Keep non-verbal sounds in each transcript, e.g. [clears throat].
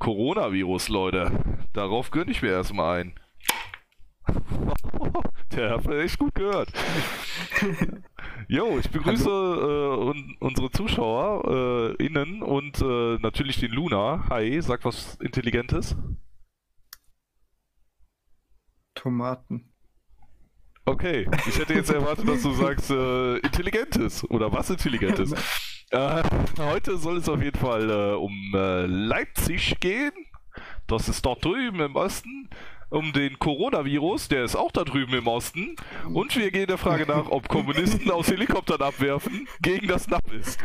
Coronavirus, Leute. Darauf gönne ich mir erstmal ein. [laughs] Der hat echt gut gehört. [laughs] Jo, ich begrüße äh, un unsere Zuschauer äh, innen und äh, natürlich den Luna. Hi, sag was Intelligentes. Tomaten. Okay, ich hätte jetzt erwartet, dass du sagst äh, Intelligentes oder was Intelligentes. [laughs] Äh, heute soll es auf jeden Fall äh, um äh, Leipzig gehen. Das ist dort drüben im Osten. Um den Coronavirus, der ist auch da drüben im Osten. Und wir gehen der Frage nach, ob Kommunisten aus Helikoptern abwerfen gegen das NAP ist.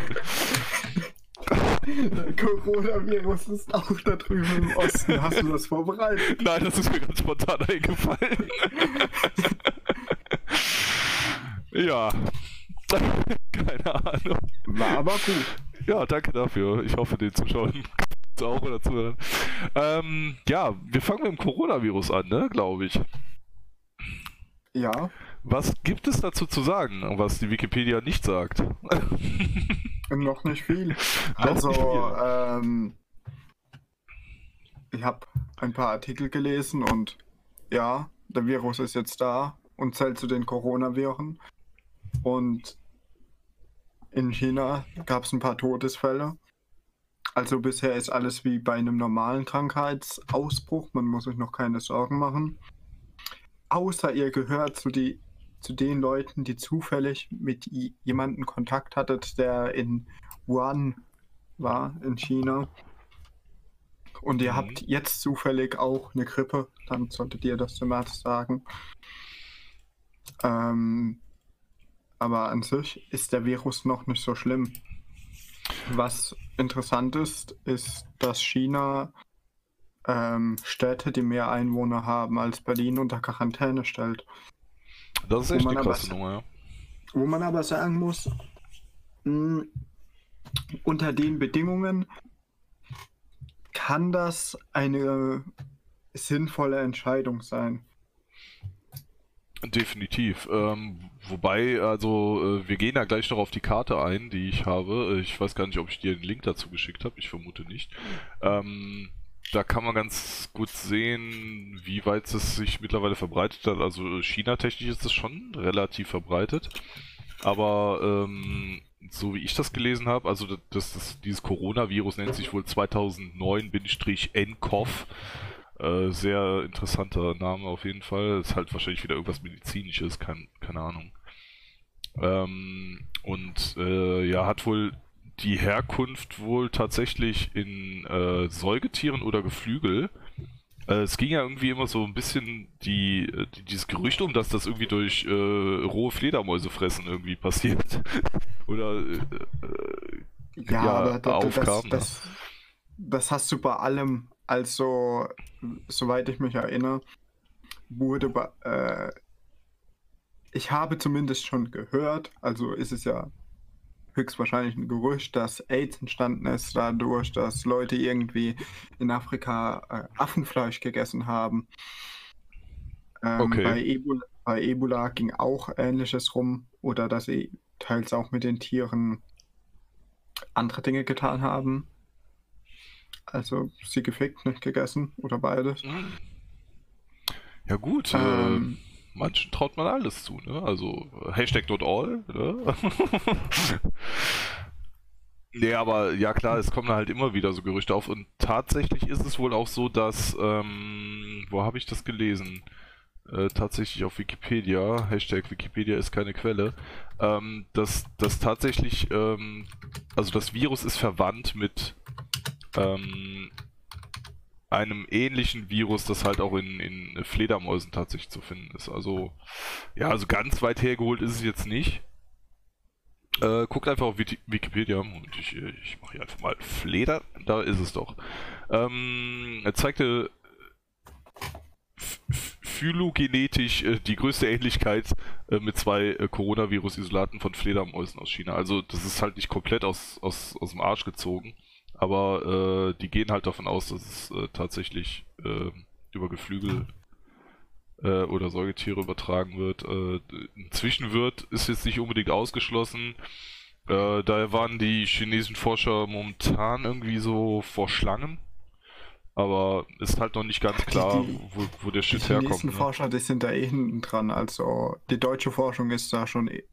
Coronavirus ist auch da drüben im Osten. Hast du das vorbereitet? Nein, das ist mir ganz spontan eingefallen. [laughs] ja. Keine Ahnung. War aber gut. Ja, danke dafür. Ich hoffe, den Zuschauern auch oder zuhören. Ähm, ja, wir fangen mit dem Coronavirus an, ne, glaube ich. Ja. Was gibt es dazu zu sagen, was die Wikipedia nicht sagt? [laughs] Noch nicht viel. Also, nicht viel. ähm, ich habe ein paar Artikel gelesen und ja, der Virus ist jetzt da und zählt zu den Coronaviren. Und in China gab es ein paar Todesfälle. Also bisher ist alles wie bei einem normalen Krankheitsausbruch. Man muss sich noch keine Sorgen machen. Außer ihr gehört zu, die, zu den Leuten, die zufällig mit jemandem Kontakt hattet, der in Wuhan war, in China. Und ihr Mhm. habt jetzt zufällig auch eine Grippe, dann solltet ihr das dem Arzt sagen. Ähm, aber an sich ist der Virus noch nicht so schlimm. Was interessant ist, ist, dass China ähm, Städte, die mehr Einwohner haben als Berlin, unter Quarantäne stellt. Das ist echt eine aber krasse Nummer, ja. Wo man aber sagen muss, mh, unter den Bedingungen kann das eine sinnvolle Entscheidung sein. Definitiv. Ähm, wobei, also, äh, wir gehen da gleich noch auf die Karte ein, die ich habe. Ich weiß gar nicht, ob ich dir den Link dazu geschickt habe. Ich vermute nicht. Ähm, da kann man ganz gut sehen, wie weit es sich mittlerweile verbreitet hat. Also, China-technisch ist es schon relativ verbreitet. Aber ähm, so wie ich das gelesen habe, also das, das, dieses Coronavirus nennt sich wohl 2009-NCOV. Äh, sehr interessanter Name auf jeden Fall. Ist halt wahrscheinlich wieder irgendwas Medizinisches, kein, keine Ahnung. Ähm, und äh, ja, hat wohl die Herkunft wohl tatsächlich in äh, Säugetieren oder Geflügel. Äh, es ging ja irgendwie immer so ein bisschen die, die, dieses Gerücht um, dass das irgendwie durch äh, rohe Fledermäuse fressen irgendwie passiert. [laughs] oder Ja, Ja, aber da, da, das, ne? das, das hast du bei allem. Also, soweit ich mich erinnere, wurde äh, ich habe zumindest schon gehört, also ist es ja höchstwahrscheinlich ein Gerücht, dass AIDS entstanden ist dadurch, dass Leute irgendwie in Afrika äh, Affenfleisch gegessen haben. Ähm, Okay. bei, Ebola, bei Ebola ging auch Ähnliches rum oder dass sie teils auch mit den Tieren andere Dinge getan haben. Also sie gefickt, nicht gegessen oder beides. ja gut, Ähm, äh, manchen traut man alles zu, ne? Also äh, Hashtag not all, ne? [laughs] nee, aber ja klar, es kommen halt immer wieder so Gerüchte auf und tatsächlich ist es wohl auch so, dass, ähm, wo habe ich das gelesen? Äh, tatsächlich auf Wikipedia, Hashtag Wikipedia ist keine Quelle, ähm, dass, dass tatsächlich, ähm, also das Virus ist verwandt mit ähm, einem ähnlichen Virus, das halt auch in, in Fledermäusen tatsächlich zu finden ist. Also, ja, also ganz weit hergeholt ist es jetzt nicht. Äh, guckt einfach auf Wiki- Wikipedia und ich, ich mache hier einfach mal Fleder, da ist es doch. Ähm, er zeigte ph- ph- phylogenetisch äh, die größte Ähnlichkeit äh, mit zwei äh, Coronavirus-Isolaten von Fledermäusen aus China. Also das ist halt nicht komplett aus, aus, aus dem Arsch gezogen, aber äh, die gehen halt davon aus, dass es äh, tatsächlich äh, über Geflügel äh, oder Säugetiere übertragen wird. Äh, ein Zwischenwirt ist jetzt nicht unbedingt ausgeschlossen. Äh, daher waren die chinesischen Forscher momentan irgendwie so vor Schlangen. Aber ist halt noch nicht ganz klar, Die- wo, wo der Die Shit herkommt. chinesischen Ne? Forscher, die sind da eh hinten dran. Also die deutsche Forschung ist da schon e-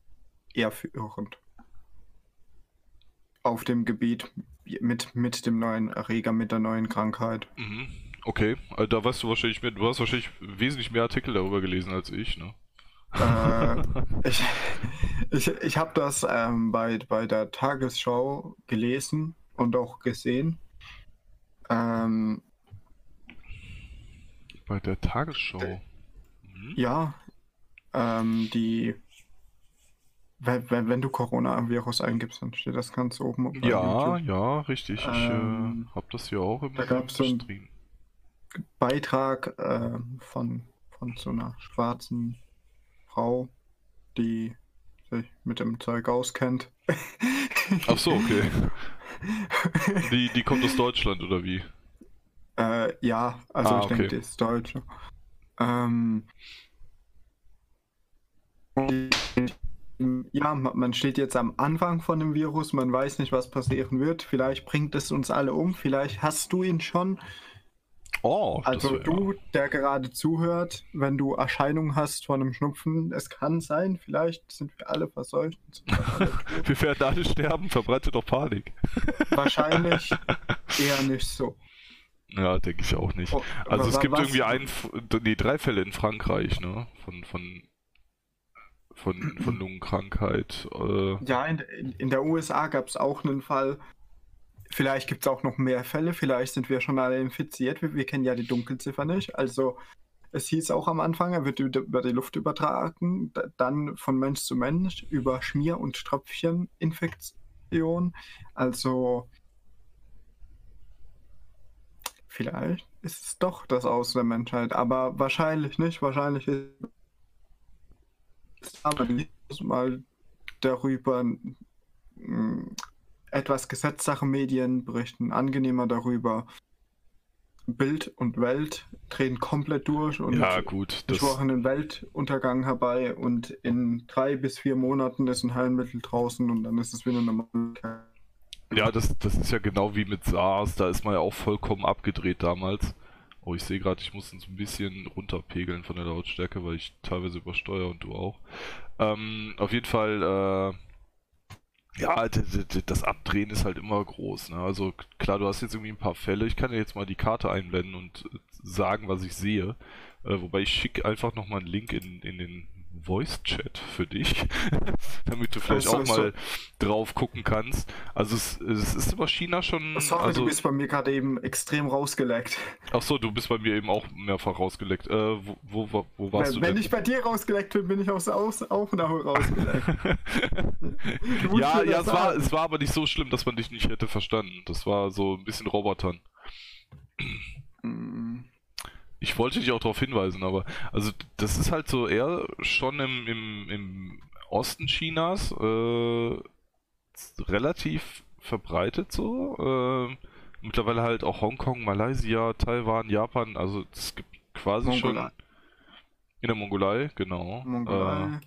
eher führend. Auf dem Gebiet mit, mit dem neuen Erreger, mit der neuen Krankheit. Mhm. Okay, äh, da weißt du wahrscheinlich mehr, du hast wahrscheinlich wesentlich mehr Artikel darüber gelesen als ich, ne? äh, [laughs] ich ich, ich habe das ähm, bei, bei der Tagesschau gelesen und auch gesehen. Ähm, Bei der Tagesschau. Mhm. ja, ähm, die. Wenn, wenn, wenn du Coronavirus eingibst, dann steht das ganz oben. Ja, YouTube. ja, richtig. Ich Ähm, äh, hab das hier auch im da gab's so ein- Stream. Beitrag ähm, von, von so einer schwarzen Frau, die sich mit dem Zeug auskennt. [laughs] Ach so, okay. [laughs] Die, die kommt aus Deutschland oder wie? Äh, ja, also Ah, ich denke, okay. die ist deutsch. Ähm, ja, ma- man steht jetzt am Anfang von dem Virus, man weiß nicht, was passieren wird. Vielleicht bringt es uns alle um, vielleicht hast du ihn schon. Oh, Also wär- du, der gerade zuhört, wenn du Erscheinungen hast von einem Schnupfen, es kann sein, vielleicht sind wir alle verseucht. [laughs] alle. Wir werden alle sterben, verbreitet doch Panik. Wahrscheinlich [laughs] eher nicht so. Ja, denke ich auch nicht. Oh, Also es gibt was- irgendwie ein, nee, drei Fälle in Frankreich, ne? Von, von, von, von Lungenkrankheit. Äh, Ja, in, in, in der USA gab es auch einen Fall. Vielleicht gibt es auch noch mehr Fälle, vielleicht sind wir schon alle infiziert. Wir, wir kennen ja die Dunkelziffer nicht. Also es hieß auch am Anfang, er wird über die Luft übertragen, da- dann von Mensch zu Mensch über Schmier- und Tröpfcheninfektion. Also vielleicht ist es doch das Aus der Menschheit, aber wahrscheinlich nicht. Wahrscheinlich ist mal darüber mh, etwas Gesetzsache Medien berichten angenehmer darüber. Bild und Welt drehen komplett durch und ja, gut. Das, beschworen einen Weltuntergang herbei und in drei bis vier Monaten ist ein Heilmittel draußen und dann ist es wieder normal. ja, das, das ist ja genau wie mit SARS. Da ist man ja auch vollkommen abgedreht damals. Oh, ich sehe gerade, ich muss uns ein bisschen runterpegeln von der Lautstärke, weil ich teilweise übersteuere und du auch. Ähm, auf jeden Fall, äh, ja, das Abdrehen ist halt immer groß. Ne? Also klar, du hast jetzt irgendwie ein paar Fälle. Ich kann dir jetzt mal die Karte einblenden und äh, sagen, was ich sehe. Äh, wobei ich schicke einfach nochmal einen Link in, in den Voice-Chat für dich, [laughs] damit du vielleicht so, auch so. mal drauf gucken kannst. Also es, es ist über China schon. Sorry, also, du bist bei mir gerade eben extrem rausgeleckt. Ach so, du bist bei mir eben auch mehrfach rausgeleckt. Äh, wo, wo, wo, warst Wenn, du wenn denn? ich bei dir rausgeleckt bin, bin ich aus der Aus Aufnahme rausgeleckt. [laughs] Ja, ja, es war, es war aber nicht so schlimm, dass man dich nicht hätte verstanden. Das war so ein bisschen Robotern. Ich wollte dich auch darauf hinweisen, aber also das ist halt so eher schon im, im, im Osten Chinas äh, relativ verbreitet so. Äh, mittlerweile halt auch Hongkong, Malaysia, Taiwan, Japan, also es gibt quasi Mongolei. schon in der Mongolei, genau. Äh, Mongolei.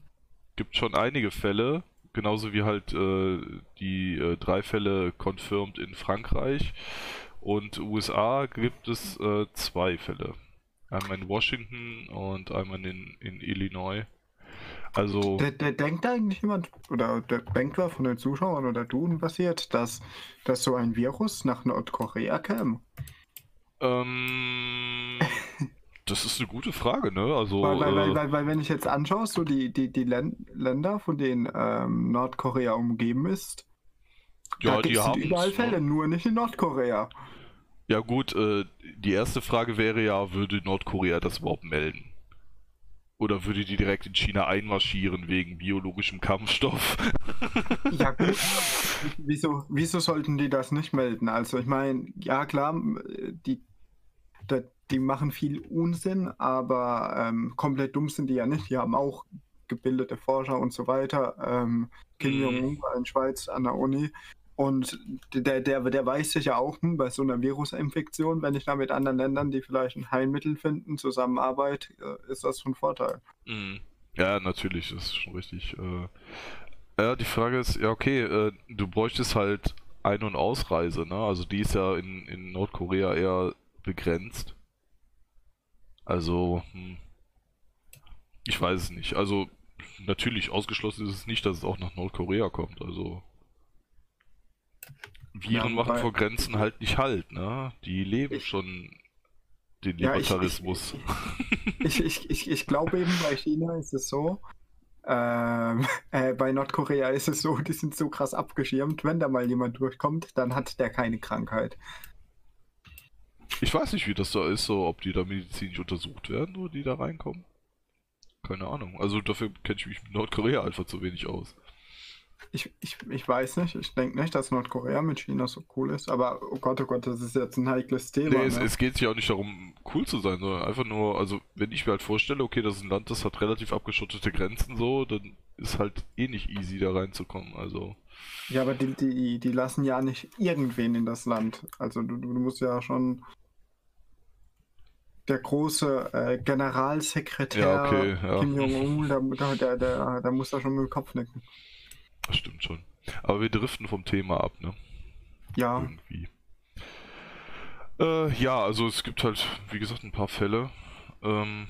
gibt schon einige Fälle, genauso wie halt äh, die äh, drei Fälle confirmed in Frankreich. Und USA gibt es äh, zwei Fälle. Einmal in Washington und einmal in, in Illinois. Also, Der, der denkt eigentlich jemand, oder der denkt wer von den Zuschauern oder du passiert, dass, dass so ein Virus nach Nordkorea käme? ähm, das ist eine gute Frage, ne? Also, Weil, weil, äh, weil, weil wenn ich jetzt anschaue, so die, die, die Län Länder, von denen ähm, Nordkorea umgeben ist, ja, da die gibt es haben überall Fälle, nur nicht in Nordkorea. Ja gut, äh, die erste Frage wäre ja, würde Nordkorea das überhaupt melden? Oder würde die direkt in China einmarschieren wegen biologischem Kampfstoff? [laughs] Ja gut, [laughs] wieso, wieso sollten die das nicht melden? Also ich meine, ja klar, die, die machen viel Unsinn, aber ähm, komplett dumm sind die ja nicht. Die haben auch gebildete Forscher und so weiter. Ähm, Kim Mhm. Jong-un war in Schweiz an der Uni. Und der, der, der weiß sich ja auch, hm, bei so einer Virusinfektion, wenn ich da mit anderen Ländern, die vielleicht ein Heilmittel finden, zusammenarbeite, äh, ist das von Vorteil. Mhm. Ja, natürlich, das ist schon richtig. Äh, ja, die Frage ist, ja okay, äh, du bräuchtest halt Ein- und Ausreise, ne? Also die ist ja in, in Nordkorea eher begrenzt. Also, hm, ich weiß es nicht. Also, natürlich ausgeschlossen ist es nicht, dass es auch nach Nordkorea kommt. Also, Viren Ja, machen vor Grenzen halt nicht halt, ne? Die leben Ich- schon den Ja, ich- Libertarismus. Ich, ich, ich, ich glaube eben, bei China ist es so, ähm, äh, bei Nordkorea ist es so, die sind so krass abgeschirmt, wenn da mal jemand durchkommt, dann hat der keine Krankheit. Ich weiß nicht, wie das da ist, so ob die da medizinisch untersucht werden oder die da reinkommen. Keine Ahnung. Also dafür kenne ich mich mit Nordkorea einfach zu wenig aus. Ich, ich, ich weiß nicht, ich denke nicht, dass Nordkorea mit China so cool ist, aber oh Gott, oh Gott, das ist jetzt ein heikles Thema. Nee, es, ne? es geht sich auch nicht darum, cool zu sein, sondern einfach nur, also wenn ich mir halt vorstelle, okay, das ist ein Land, das hat relativ abgeschottete Grenzen so, dann ist halt eh nicht easy da reinzukommen. Also Ja, aber die, die, die lassen ja nicht irgendwen in das Land. Also du, du musst ja schon der große äh, Generalsekretär Ja, okay, ja. Kim Jong-un, der, der, der, der muss da schon mit dem Kopf nicken. Das stimmt schon. Aber wir driften vom Thema ab, ne? Ja, Irgendwie. Äh, ja, also es gibt halt, wie gesagt, ein paar Fälle. Ähm,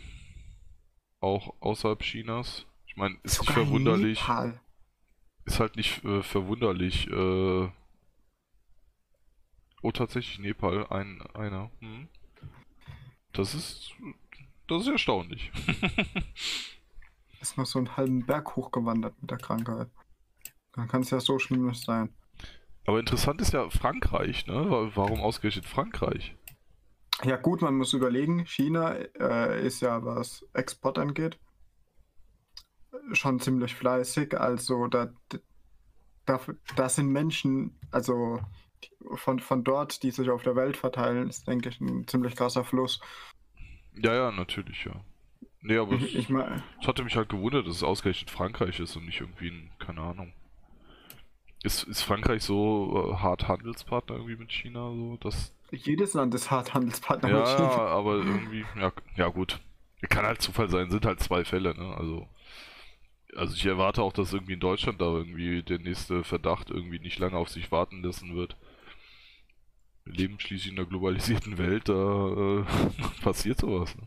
auch außerhalb Chinas. Ich meine, ist nicht sogar verwunderlich. Nepal. Ist halt nicht äh, verwunderlich. Äh... Oh, tatsächlich Nepal, ein, einer. Hm. Das ist. Das ist erstaunlich. [laughs] Ist noch so einen halben Berg hochgewandert mit der Krankheit. Dann kann es ja so schlimm nicht sein. Aber interessant ist ja Frankreich, ne? Wa- Warum ausgerechnet Frankreich? Ja gut, man muss überlegen, China äh, ist ja, was Export angeht, schon ziemlich fleißig. Also da, da, da sind Menschen, also von, von dort, die sich auf der Welt verteilen, ist, denke ich, ein ziemlich krasser Fluss. Ja, ja, natürlich, ja. Nee, aber Ich, ich meine, es hatte mich halt gewundert, dass es ausgerechnet Frankreich ist und nicht irgendwie ein, keine Ahnung. Ist, ist Frankreich so äh, hart Handelspartner irgendwie mit China, so, dass jedes Land ist hart Handelspartner Ja, mit China. aber irgendwie, ja, ja gut. Kann halt Zufall sein, sind halt zwei Fälle, ne? Also, also ich erwarte auch, dass irgendwie in Deutschland da irgendwie der nächste Verdacht irgendwie nicht lange auf sich warten lassen wird. Wir leben schließlich in einer globalisierten Welt, da äh, [laughs] passiert sowas. Ne?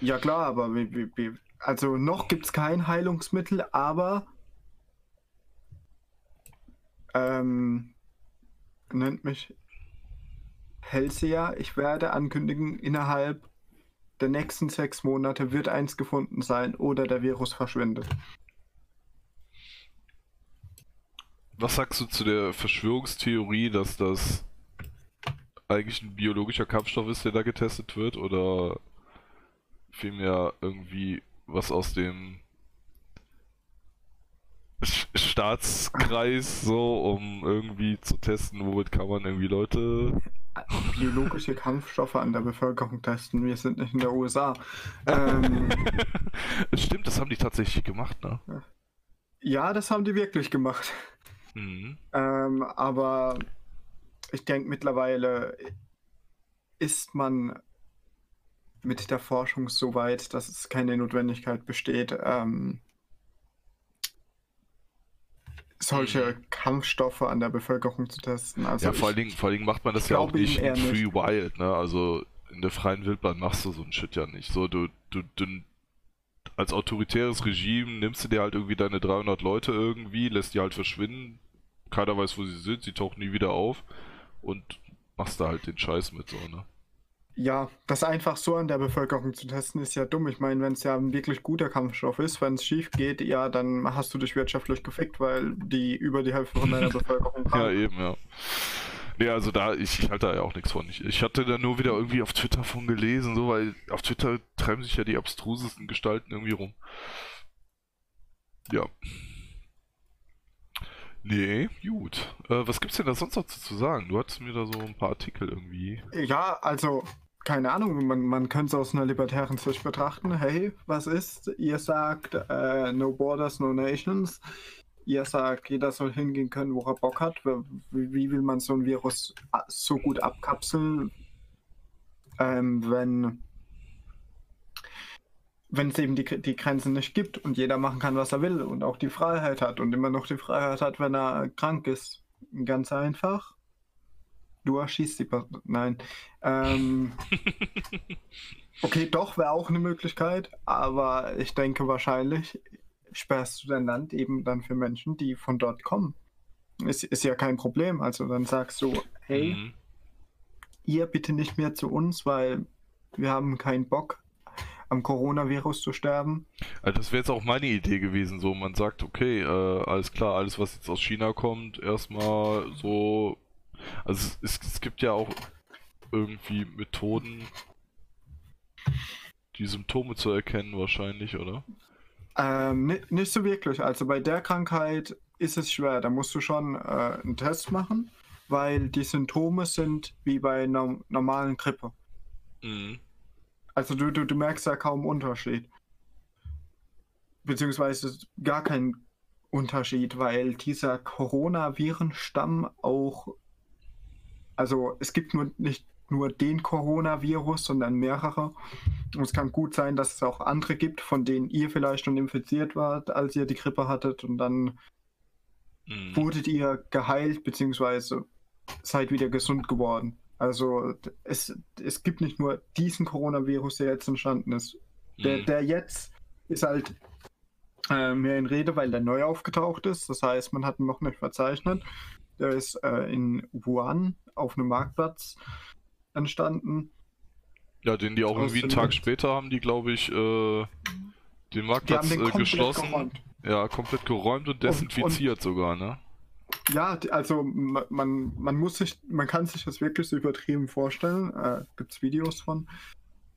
Ja klar, aber wie, also noch gibt es kein Heilungsmittel, aber ähm, nennt mich Hellseher. Ich werde ankündigen, innerhalb der nächsten sechs Monate wird eins gefunden sein oder der Virus verschwindet. Was sagst du zu der Verschwörungstheorie, dass das eigentlich ein biologischer Kampfstoff ist, der da getestet wird, oder vielmehr irgendwie was aus dem Staatskreis so, um irgendwie zu testen, womit kann man irgendwie Leute. Biologische Kampfstoffe an der Bevölkerung testen. Wir sind nicht in der USA. Ähm, [laughs] Stimmt, das haben die tatsächlich gemacht, ne? ja, das haben die wirklich gemacht. Mhm. Ähm, aber ich denke, mittlerweile ist man mit der Forschung so weit, dass es keine Notwendigkeit besteht, ähm, solche Kampfstoffe an der Bevölkerung zu testen. Also ja, vor allen, Dingen, vor allen Dingen macht man das ja auch nicht in Free nicht. Wild, ne? Also in der freien Wildbahn machst du so ein Shit ja nicht. So, du, du, du, als autoritäres Regime nimmst du dir halt irgendwie deine 300 Leute irgendwie, lässt die halt verschwinden, keiner weiß, wo sie sind, sie tauchen nie wieder auf und machst da halt den Scheiß mit, so, ne? Ja, das einfach so an der Bevölkerung zu testen, ist ja dumm. Ich meine, wenn es ja ein wirklich guter Kampfstoff ist, wenn es schief geht, ja, dann hast du dich wirtschaftlich gefickt, weil die über die Hälfte von deiner [laughs] Bevölkerung Ja, krank eben, ja. Nee, also da, ich, ich halte da ja auch nichts von. Ich, ich hatte da nur wieder irgendwie auf Twitter von gelesen, so, weil auf Twitter treiben sich ja die abstrusesten Gestalten irgendwie rum. Ja. Nee, gut. Äh, was gibt's denn da sonst noch zu sagen? Du hattest mir da so ein paar Artikel irgendwie. Ja, also, keine Ahnung, man, man könnte es aus einer libertären Sicht betrachten. Hey, was ist? Ihr sagt, äh, no borders, no nations. Ihr sagt, jeder soll hingehen können, wo er Bock hat. Wie, wie will man so ein Virus a- so gut abkapseln, ähm, wenn wenn es eben die, die Grenzen nicht gibt und jeder machen kann, was er will und auch die Freiheit hat und immer noch die Freiheit hat, wenn er krank ist. Ganz einfach. Du erschießt die Person. Nein. Ähm, [laughs] okay, doch, wäre auch eine Möglichkeit, aber ich denke wahrscheinlich sperrst du dein Land eben dann für Menschen, die von dort kommen. Ist, ist ja kein Problem. Also dann sagst du, hey, Mhm. ihr bitte nicht mehr zu uns, weil wir haben keinen Bock, am Coronavirus zu sterben. Also das wäre jetzt auch meine Idee gewesen, so man sagt, okay, äh, alles klar, alles was jetzt aus China kommt, erstmal so, also es, es gibt ja auch irgendwie Methoden, die Symptome zu erkennen wahrscheinlich, oder? Ähm, ni- nicht so wirklich. Also bei der Krankheit ist es schwer. Da musst du schon äh, einen Test machen, weil die Symptome sind wie bei einer normalen Grippe. Mhm. Also du, du, du merkst ja kaum Unterschied. Beziehungsweise gar keinen Unterschied, weil dieser Coronavirenstamm auch, also es gibt nur nicht nur den Coronavirus, sondern mehrere. Und es kann gut sein, dass es auch andere gibt, von denen ihr vielleicht schon infiziert wart, als ihr die Grippe hattet und dann Mhm. wurdet ihr geheilt, beziehungsweise seid wieder gesund geworden. Also es, es gibt nicht nur diesen Coronavirus, der jetzt entstanden ist. Der, Mhm. der jetzt ist halt äh, mehr in Rede, weil der neu aufgetaucht ist. Das heißt, man hat ihn noch nicht verzeichnet. Der ist äh, in Wuhan auf einem Marktplatz entstanden. Ja, den die auch Aus irgendwie einen Tag später haben die, glaube ich, äh, den Marktplatz den äh, geschlossen. geräumt. Ja, komplett geräumt und desinfiziert sogar, ne? Ja, also ma- man, man muss sich, man kann sich das wirklich so übertrieben vorstellen. Äh, Gibt es Videos von.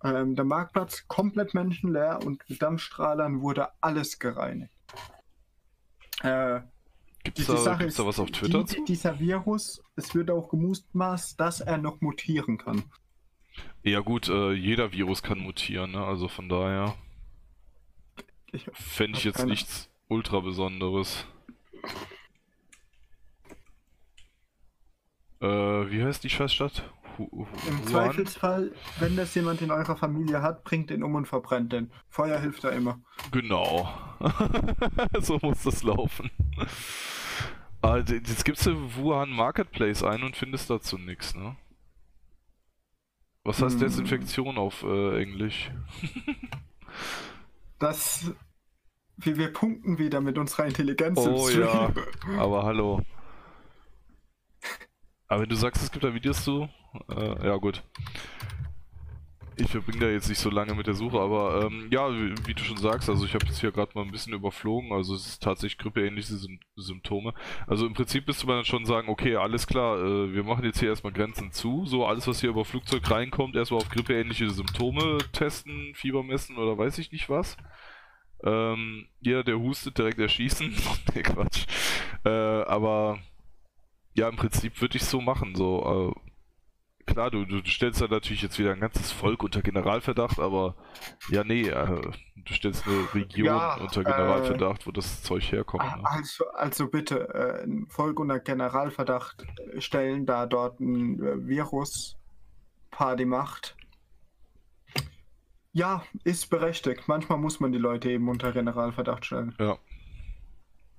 Ähm, der Marktplatz komplett menschenleer und mit Dampfstrahlern wurde alles gereinigt. Äh, Gibt's die, da, gibt's da was auf Twitter die, dieser Virus, es wird auch gemutmaßt, dass er noch mutieren kann. Ja gut, äh, jeder Virus kann mutieren, ne? Also von daher fände ich jetzt keine- nichts ultra Besonderes. Äh, wie heißt die Scheißstadt? Hu Hu Im Wuhan? Zweifelsfall, wenn das jemand in eurer Familie hat, bringt den um und verbrennt den. Feuer hilft da immer. Genau. [laughs] so muss das laufen. D- jetzt gibst du Wuhan Marketplace ein und findest dazu nichts, ne? Was heißt Hm. Desinfektion auf äh, Englisch? [laughs] Das, wir, wir punkten wieder mit unserer Intelligenz Oh ja, aber [laughs] hallo. Aber wenn du sagst, es gibt da Videos zu, äh, ja gut. Ich verbringe da jetzt nicht so lange mit der Suche, aber ähm, ja, wie, wie du schon sagst, also ich habe jetzt hier gerade mal ein bisschen überflogen, also es ist tatsächlich grippeähnliche Sym Symptome. Also im Prinzip müsste man dann schon sagen, okay, alles klar, äh, wir machen jetzt hier erstmal Grenzen zu, so alles, was hier über Flugzeug reinkommt, erstmal auf grippeähnliche Symptome testen, Fieber messen oder weiß ich nicht was. Ähm, jeder, der hustet, direkt erschießen. [laughs] nee, Quatsch. Äh, aber ja, im Prinzip würde ich so machen. So, äh, klar, du, du stellst da natürlich jetzt wieder ein ganzes Volk unter Generalverdacht, aber ja, nee, äh, du stellst eine Region Ja, unter äh, Generalverdacht, wo das Zeug herkommt. Ne? Also, also bitte, äh, ein Volk unter Generalverdacht stellen, da dort ein äh, Virus Party macht. Ja, ist berechtigt. Manchmal muss man die Leute eben unter Generalverdacht stellen. Ja.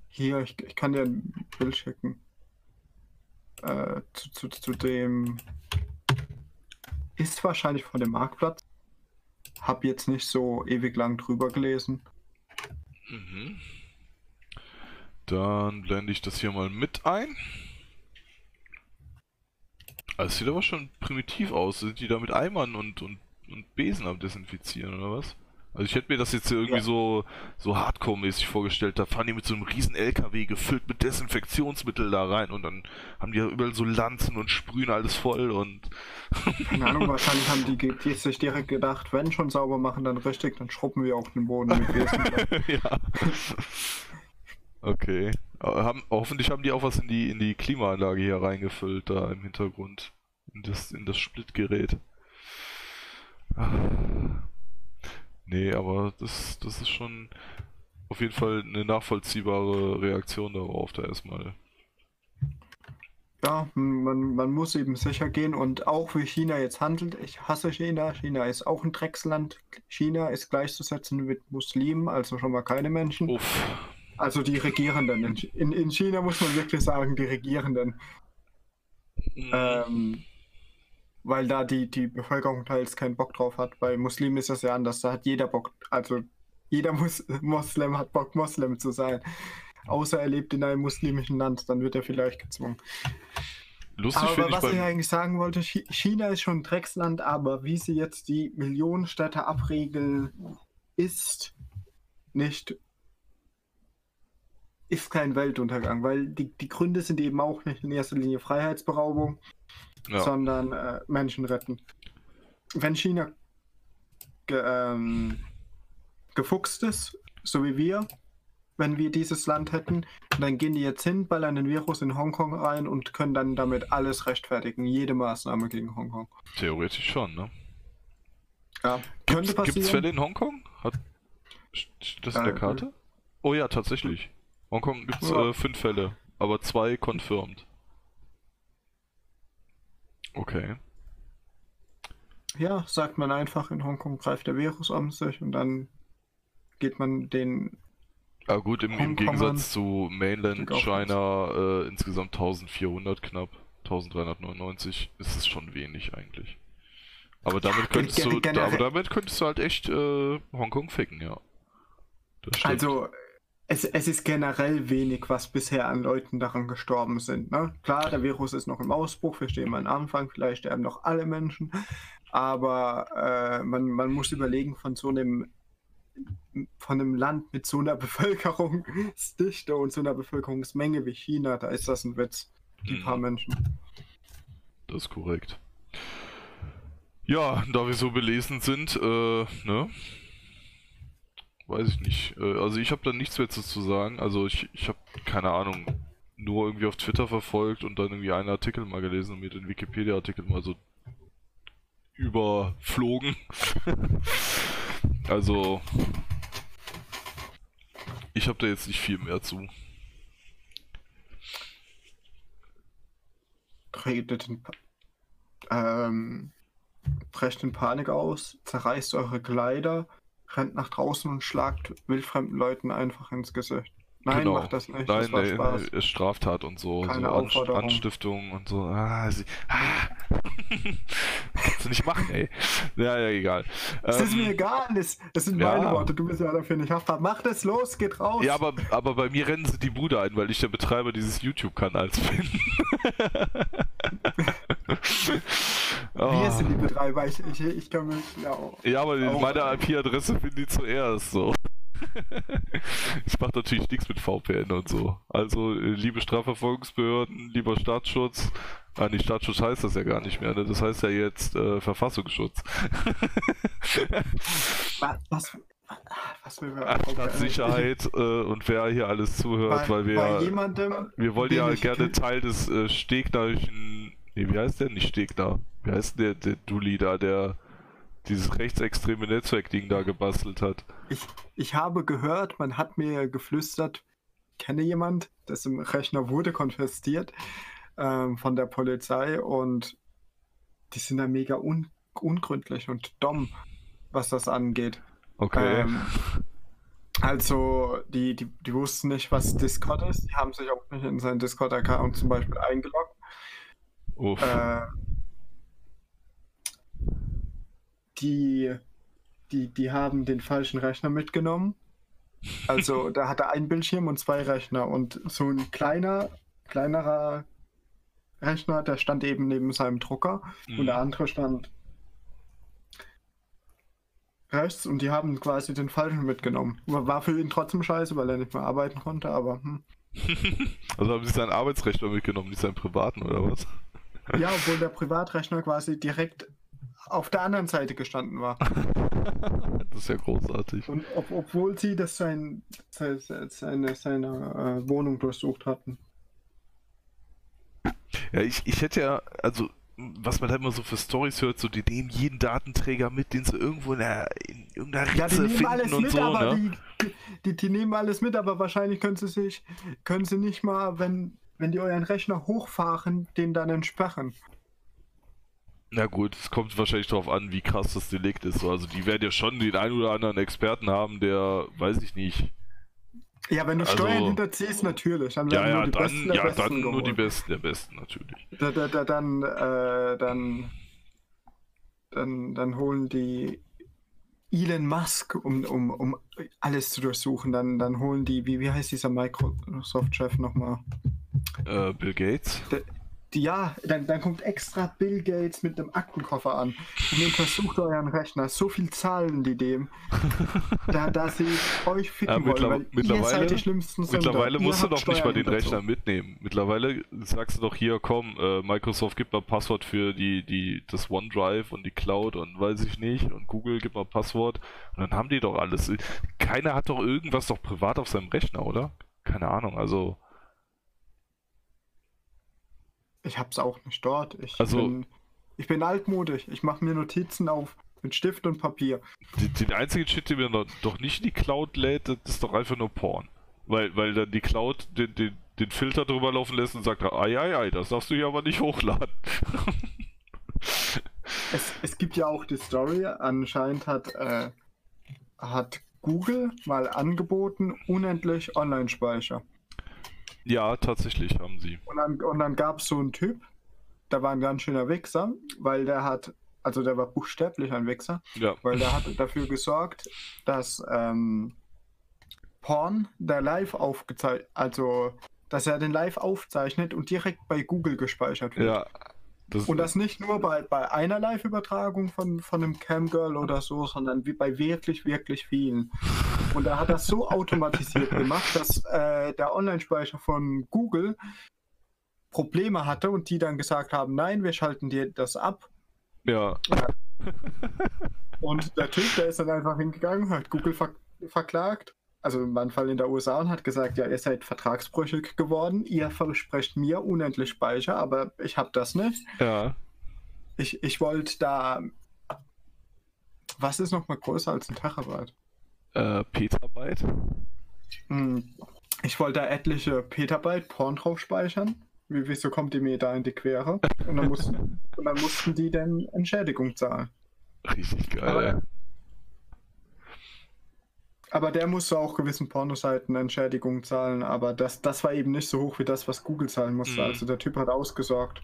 Hier, ich, ich kann dir ein Bild schicken. Äh, zu, zu, zu dem. Ist wahrscheinlich von dem Marktplatz. Hab jetzt nicht so ewig lang drüber gelesen. Mhm. Dann blende ich das hier mal mit ein. Also, sieht aber schon primitiv aus. Sind die da mit Eimern und, und, und Besen am Desinfizieren oder was? Also ich hätte mir das jetzt irgendwie Ja. so, so Hardcore-mäßig vorgestellt. Da fahren die mit so einem riesen LKW gefüllt mit Desinfektionsmittel da rein und dann haben die ja überall so Lanzen und sprühen alles voll und [laughs] Keine Ahnung, wahrscheinlich haben die, die sich direkt gedacht, wenn schon sauber machen, dann richtig, dann schrubben wir auch den Boden mit [laughs] ja. Okay. Aber haben, hoffentlich haben die auch was in die, in die Klimaanlage hier reingefüllt, da im Hintergrund. In das, in das Splitgerät. Ah. Nee, aber das, das ist schon auf jeden Fall eine nachvollziehbare Reaktion darauf, da erstmal. Ja, man, man muss eben sicher gehen und auch wie China jetzt handelt, ich hasse China, China ist auch ein Drecksland, China ist gleichzusetzen mit Muslimen, also schon mal keine Menschen, Uff. also die Regierenden. In, in, in China muss man wirklich sagen, die Regierenden. Mhm. Ähm, weil da die, die Bevölkerung teils keinen Bock drauf hat. Bei Muslimen ist das ja anders, da hat jeder Bock, also jeder Mus [laughs] Moslem hat Bock, Moslem zu sein. Außer er lebt in einem muslimischen Land, dann wird er vielleicht gezwungen. Lustig Aber ich was ich beim, eigentlich sagen wollte, Chi- China ist schon ein Drecksland, aber wie sie jetzt die Millionenstädte abregeln, ist nicht, ist kein Weltuntergang, weil die, die Gründe sind eben auch nicht in erster Linie Freiheitsberaubung, ja, sondern äh, Menschen retten. Wenn China ge, ähm, gefuchst ist, so wie wir, wenn wir dieses Land hätten, dann gehen die jetzt hin, ballern den Virus in Hongkong rein und können dann damit alles rechtfertigen, jede Maßnahme gegen Hongkong. theoretisch schon, ne? Ja, könnte Gibt's, passieren. gibt's Fälle in Hongkong? Hat, steht das in der Äh, Karte? Oh ja, tatsächlich. Hongkong gibt's Ja. äh, fünf Fälle, aber zwei confirmed. Okay. Ja, sagt man einfach, in Hongkong greift der Virus um sich und dann geht man den. Ah gut, im, im Gegensatz zu Mainland China äh, insgesamt 1400 knapp, 1399 ist es schon wenig eigentlich. Aber damit könntest du, aber damit könntest du halt echt äh, Hongkong ficken, ja. Also, es, es ist generell wenig, was bisher an Leuten daran gestorben sind. Ne? Klar, der Virus ist noch im Ausbruch, wir stehen am Anfang, vielleicht sterben noch alle Menschen, aber äh, man, man muss überlegen, von so einem von einem Land mit so einer [laughs] Bevölkerungsdichte und so einer Bevölkerungsmenge wie China, da ist das ein Witz. Die Mhm. paar Menschen. Das ist korrekt. Ja, da wir so belesen sind, äh, ne? Weiß ich nicht. Äh, also ich habe da nichts mehr zu sagen. Also ich, ich habe keine Ahnung, nur irgendwie auf Twitter verfolgt und dann irgendwie einen Artikel mal gelesen und mir den Wikipedia-Artikel mal so überflogen. also ich habe da jetzt nicht viel mehr zu. tretet in, ähm, brecht in Panik aus, zerreißt eure Kleider, rennt nach draußen und schlagt wildfremden Leuten einfach ins Gesicht. Nein, Genau. macht das nicht. Nein, das war nee, Spaß. ist Straftat und so. Keine so Anst. Anstiftung und so. Ah, sie, ah. [laughs] Kannst du nicht machen, ey. Ja, ja, egal. Es ist Ähm, mir egal, das, das sind ja. meine Worte, du bist ja dafür nicht haftbar. Mach das los, geht raus. ja, aber, aber bei mir rennen sie die Bude ein, weil ich der Betreiber dieses YouTube-Kanals bin. [laughs] Wir Oh. sind die Betreiber, ich, ich, ich kann mich ja auch. Ja, aber Auch- meine IP-Adresse finden die zuerst so. [laughs] ich mache natürlich nichts mit VPN und so. Also, äh, liebe Strafverfolgungsbehörden, lieber Staatsschutz. Ah, nicht Staatsschutz heißt das ja gar nicht mehr, ne? Das heißt ja jetzt äh, Verfassungsschutz. [laughs] Was, was, was will wir Staatssicherheit [laughs] äh, und wer hier alles zuhört, Bei, weil wir ja, jemandem, wir wollen ja gerne Teil des äh, Stegnerischen. Nee, wie heißt der? Nicht Stegner. Wie heißt der, der Dulli da, der dieses rechtsextreme Netzwerkding da gebastelt hat? Ich, ich habe gehört, man hat mir geflüstert, kenne jemand, dessen Rechner wurde konfisziert ähm, von der Polizei und die sind da mega un ungründlich und dumm, was das angeht. Okay. Ähm, also, die, die, die wussten nicht, was Discord ist. Die haben sich auch nicht in seinen Discord-Account zum Beispiel eingeloggt. Äh, die, die, die haben den falschen Rechner mitgenommen. Also [laughs] da hatte ein Bildschirm und zwei Rechner und so ein kleiner, kleinerer Rechner, der stand eben neben seinem Drucker und der Mhm. andere stand rechts und die haben quasi den falschen mitgenommen. War für ihn trotzdem scheiße, weil er nicht mehr arbeiten konnte, aber hm. [laughs] also haben sie seinen Arbeitsrechner mitgenommen, nicht seinen privaten oder was? Ja, obwohl der Privatrechner quasi direkt auf der anderen Seite gestanden war. [laughs] das ist ja großartig. Und ob, obwohl sie das sein, se- se- seine, seine äh, Wohnung durchsucht hatten. Ja, ich, ich hätte ja, also, was man halt immer so für Stories hört, so die nehmen jeden Datenträger mit, den sie irgendwo in, der, in irgendeiner Ritze Ja, die nehmen finden alles und mit, so, aber ne? die, die, die nehmen alles mit, aber wahrscheinlich können sie sich, können sie nicht mal, wenn, wenn die euren Rechner hochfahren, den dann entsperren. Na gut, es kommt wahrscheinlich darauf an, wie krass das Delikt ist. So, Also die werden ja schon den einen oder anderen Experten haben, der, weiß ich nicht, Ja, wenn du Also- Steuern hinterziehst, natürlich. Dann Ja, ja, nur die dann, Besten der ja, Besten dann nur die geholt. Besten der Besten natürlich. Da, da, da, dann, äh, dann, dann, dann holen die Elon Musk, um, um, um alles zu durchsuchen. Dann, dann holen die, wie, wie heißt dieser Microsoft-Chef nochmal? Äh, Bill Gates. Die, ja, dann, dann kommt extra Bill Gates mit einem Aktenkoffer an und untersucht euren Rechner. So viel zahlen die dem, da, da sie euch ficken Ja, wollen, weil ihr mittlerweile- seid die schlimmsten Sünder. Mittlerweile Ihr musst du doch nicht mal den Rechner hinterzogen. mitnehmen. Mittlerweile sagst du doch hier, komm, äh, Microsoft gibt mal Passwort für die, die, das OneDrive und die Cloud und weiß ich nicht und Google gibt mal Passwort und dann haben die doch alles. Keiner hat doch irgendwas doch privat auf seinem Rechner, oder? Keine Ahnung, also. Ich hab's auch nicht dort. Ich, Also- bin, ich bin altmodisch. Ich mache mir Notizen auf mit Stift und Papier. Die, den einzigen Shit, den man doch- doch nicht in die Cloud lädt, das ist doch einfach nur Porn. Weil, weil dann die Cloud den, den, den Filter drüber laufen lässt und sagt, ei, ei, ei, das darfst du hier aber nicht hochladen. [laughs] Es, es gibt ja auch die Story, anscheinend hat, äh, hat Google mal angeboten, unendlich Online-Speicher. Ja, tatsächlich haben sie. Und dann, und dann gab es so einen Typ, der war ein ganz schöner Wichser, weil der hat, also der war buchstäblich ein Wichser, Ja. weil der hat dafür gesorgt, dass ähm, Porn, der live aufgezeichnet, also dass er den live aufzeichnet und direkt bei Google gespeichert wird. Ja. Das, Und das nicht nur bei, bei einer Live-Übertragung von, von einem Camgirl oder so, sondern wie bei wirklich, wirklich vielen. Und er hat das so automatisiert gemacht, dass äh, der Online-Speicher von Google Probleme hatte und die dann gesagt haben, nein, wir schalten dir das ab. ja. Und der Typ, der ist dann einfach hingegangen, hat Google ver verklagt. Also im Fall in der USA und hat gesagt, ja, ihr seid vertragsbrüchig geworden, ihr versprecht mir unendlich Speicher, aber ich habe das nicht. Ja. Ich, ich wollte da. Was ist noch mal größer als ein Terabyte? Äh, Petabyte? Hm, Ich wollte da etliche Petabyte Porn drauf speichern. Wie, wieso kommt die mir da in die Quere? Und dann mussten, [laughs] und dann mussten die dann Entschädigung zahlen. Richtig geil. Aber-. Aber der musste auch gewissen Pornoseiten Entschädigung zahlen, aber das, das war eben nicht so hoch wie das, was Google zahlen musste. Mhm. Also der Typ hat ausgesorgt.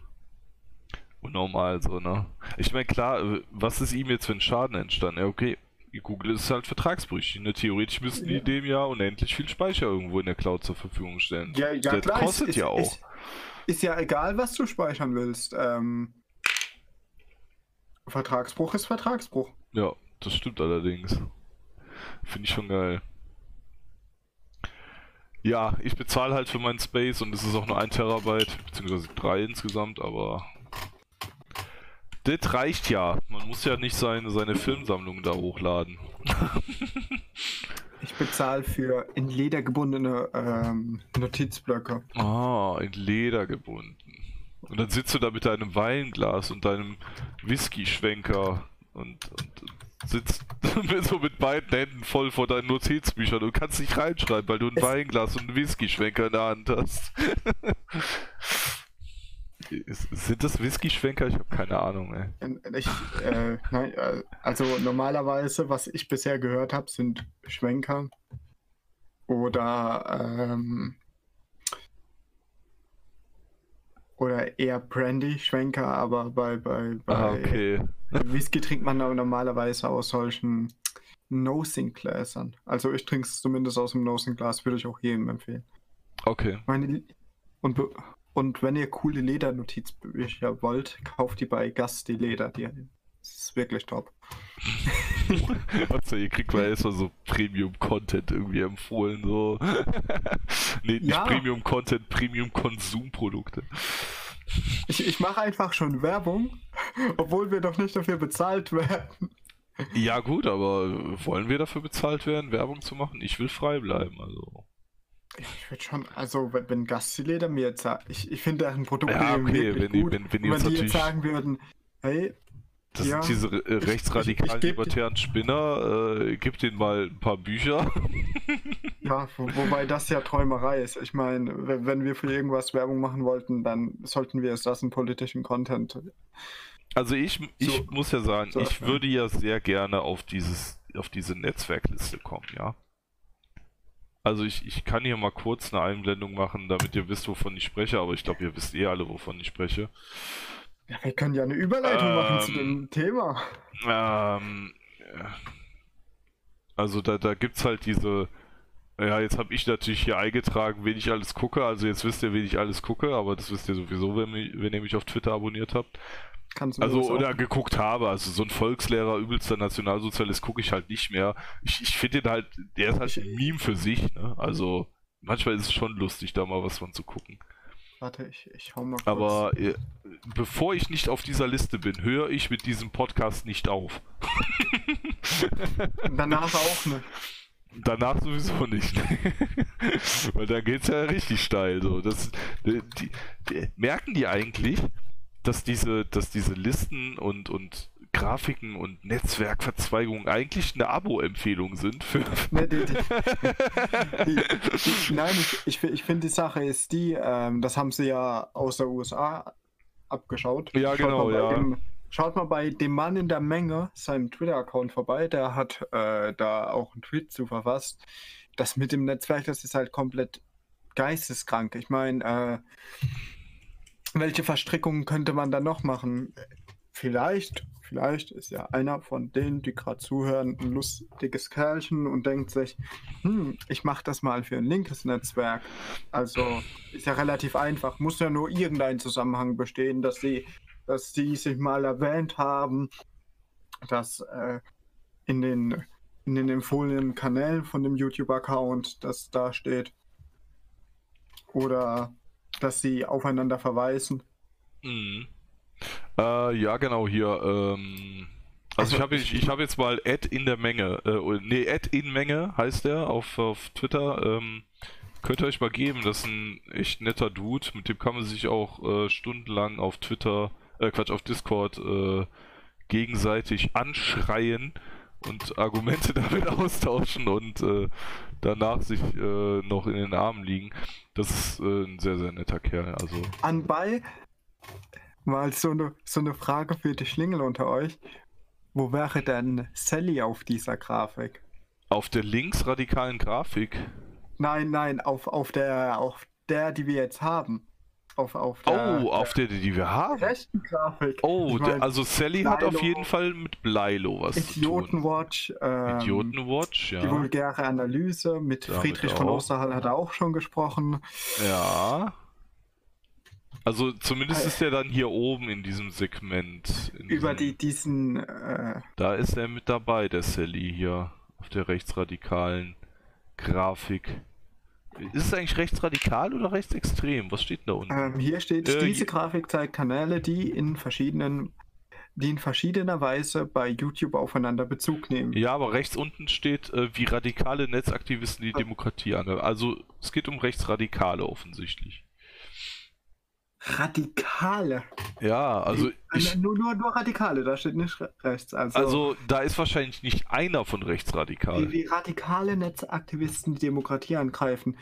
Unnormal so, ne? Ich meine, klar, äh, was ist ihm jetzt für ein Schaden entstanden? Ja, okay. Google ist halt vertragsbrüchig. Ne? Theoretisch müssten die Ja. dem ja unendlich viel Speicher irgendwo in der Cloud zur Verfügung stellen. Ja, ja das klar. kostet ist, ja auch. Ist, ist ja egal, was du speichern willst. Ähm, Vertragsbruch ist Vertragsbruch. Ja, das stimmt allerdings. Finde ich schon geil. Ja, ich bezahle halt für meinen Space und es ist auch nur ein Terabyte, beziehungsweise drei insgesamt, aber das reicht ja. Man muss ja nicht seine, seine Filmsammlung da hochladen. Ich bezahle für in Leder gebundene ähm, Notizblöcke. Ah, in Leder gebunden. Und dann sitzt du da mit deinem Weinglas und deinem Whisky-Schwenker und, und sitzt [laughs] so mit beiden Händen voll vor deinen Notizbüchern und kannst nicht reinschreiben, weil du ein Es- Weinglas und einen Whisky-Schwenker in der Hand hast. [laughs] Sind das Whisky-Schwenker? Ich habe keine Ahnung, ey. Ich, äh, nein, äh, also normalerweise, was ich bisher gehört habe, sind Schwenker oder ähm, oder eher Brandy-Schwenker, aber bei, bei, bei Ah, okay. Whisky trinkt man normalerweise aus solchen Nosing-Gläsern. Also ich trinke es zumindest aus dem Nosing-Glas, würde ich auch jedem empfehlen. Okay. Meine, und, und wenn ihr coole Ledernotizbücher wollt, kauft die bei Gasti Leder. Die, das ist wirklich top. [laughs] Also, ihr kriegt mal erstmal so Premium-Content irgendwie empfohlen, so. [laughs] nee, nicht Ja. Premium-Content, Premium-Konsumprodukte. Ich, ich mache einfach schon Werbung, [laughs] obwohl wir doch nicht dafür bezahlt werden. Ja, gut, aber wollen wir dafür bezahlt werden, Werbung zu machen? Ich will frei bleiben, also. Ich würde schon, also wenn, wenn Gasti Leder mir jetzt sagt, ich, ich finde deren Produkte Ja, okay, wirklich wenn die- gut. wenn- wenn Und jetzt wenn die jetzt sagen würden, hey, Das Ja. sind diese äh, rechtsradikalen, libertären Spinner. Äh, gib denen mal ein paar Bücher. [laughs] Ja, wo, [laughs] wobei das ja Träumerei ist. Ich meine, wenn, wenn wir für irgendwas Werbung machen wollten, dann sollten wir es lassen, politischen Content. Also ich, ich So- muss ja sagen, so, ich ja. würde ja sehr gerne auf dieses, auf diese Netzwerkliste kommen, ja. Also ich, ich kann hier mal kurz eine Einblendung machen, damit ihr wisst, wovon ich spreche, aber ich glaube, ihr wisst eh alle, wovon ich spreche. Ja, wir können ja eine Überleitung machen zu Ähm, dem Thema. Ähm, also da, da gibt's halt diese. Ja, jetzt habe ich natürlich hier eingetragen, wen ich alles gucke. Also jetzt wisst ihr, wen ich alles gucke, aber das wisst ihr sowieso, wenn, wenn ihr mich auf Twitter abonniert habt. Kannst du Also das auch- oder geguckt habe. Also so ein Volkslehrer, übelster Nationalsozialist gucke ich halt nicht mehr. Ich, ich finde den halt, der ist halt ein Meme für sich, ne? Also manchmal ist es schon lustig, da mal was von zu gucken. Warte, ich, ich hau mal kurz. Aber äh, bevor ich nicht auf dieser Liste bin, höre ich mit diesem Podcast nicht auf. [laughs] Danach auch ne. Danach sowieso nicht. [laughs] Weil dann geht's ja richtig steil. So. Das, die, die, merken die eigentlich, dass diese, dass diese Listen und, und Grafiken und Netzwerkverzweigungen eigentlich eine Abo-Empfehlung sind für. [laughs] Ne, die, die, die, nein, ich, ich, ich finde die Sache ist die, ähm, das haben sie ja aus der USA abgeschaut. Ja, genau, mal bei ja. Dem, schaut mal bei dem Mann in der Menge, seinem Twitter-Account vorbei, der hat äh, da auch einen Tweet zu verfasst. Das mit dem Netzwerk, das ist halt komplett geisteskrank. Ich meine, äh, welche Verstrickungen könnte man da noch machen? Vielleicht, vielleicht ist ja einer von denen, die gerade zuhören, ein lustiges Kerlchen und denkt sich, hm, ich mache das mal für ein linkes Netzwerk. Also ist ja relativ einfach, muss ja nur irgendein Zusammenhang bestehen, dass sie, dass sie sich mal erwähnt haben, dass äh, in den in den empfohlenen Kanälen von dem YouTube-Account, das da steht. Oder dass sie aufeinander verweisen. Mhm. Äh, ja, genau, hier. Ähm, also, Also, ich habe ich, ich hab jetzt mal Ad in der Menge, äh, nee, Ad in Menge heißt der auf, auf Twitter. Ähm, könnt ihr euch mal geben, das ist ein echt netter Dude, mit dem kann man sich auch äh, stundenlang auf Twitter, äh, Quatsch, auf Discord äh, gegenseitig anschreien und Argumente [laughs] damit austauschen und äh, danach sich äh, noch in den Armen liegen. Das ist äh, ein sehr, sehr netter Kerl. Also, Anbei mal so eine, so eine Frage für die Schlingel unter euch. Wo wäre denn Sally auf dieser Grafik? Auf der linksradikalen Grafik. Nein, nein, auf, auf der, auf der, die wir jetzt haben. Auf, auf der, Oh, auf der, die wir haben. rechten Grafik. Oh, Ich der, mein, also Sally hat auf Bleilo- jeden Fall mit Bleilo was zu tun. Idiotenwatch. Ähm, Idiotenwatch, Die ja. vulgäre Analyse mit Damit Friedrich von auch. Osterhall hat er auch schon gesprochen. Ja. Also zumindest ist er dann hier oben in diesem Segment. In Über diesem, die, diesen, äh, Da ist er mit dabei, der Sally hier. Auf der rechtsradikalen Grafik. Ist es eigentlich rechtsradikal oder rechtsextrem? Was steht da unten? ähm, hier steht, Äh, diese Grafik zeigt Kanäle, die in verschiedenen, die in verschiedener Weise bei YouTube aufeinander Bezug nehmen. Ja, aber rechts unten steht, äh, wie radikale Netzaktivisten die Demokratie an. Also es geht um Rechtsradikale offensichtlich. Radikale. Ja, also ich, nur, nur, nur Radikale, da steht nicht re- rechts. Also, also da ist wahrscheinlich nicht einer von wie, rechtsradikal. wie radikale Netzaktivisten die Demokratie angreifen.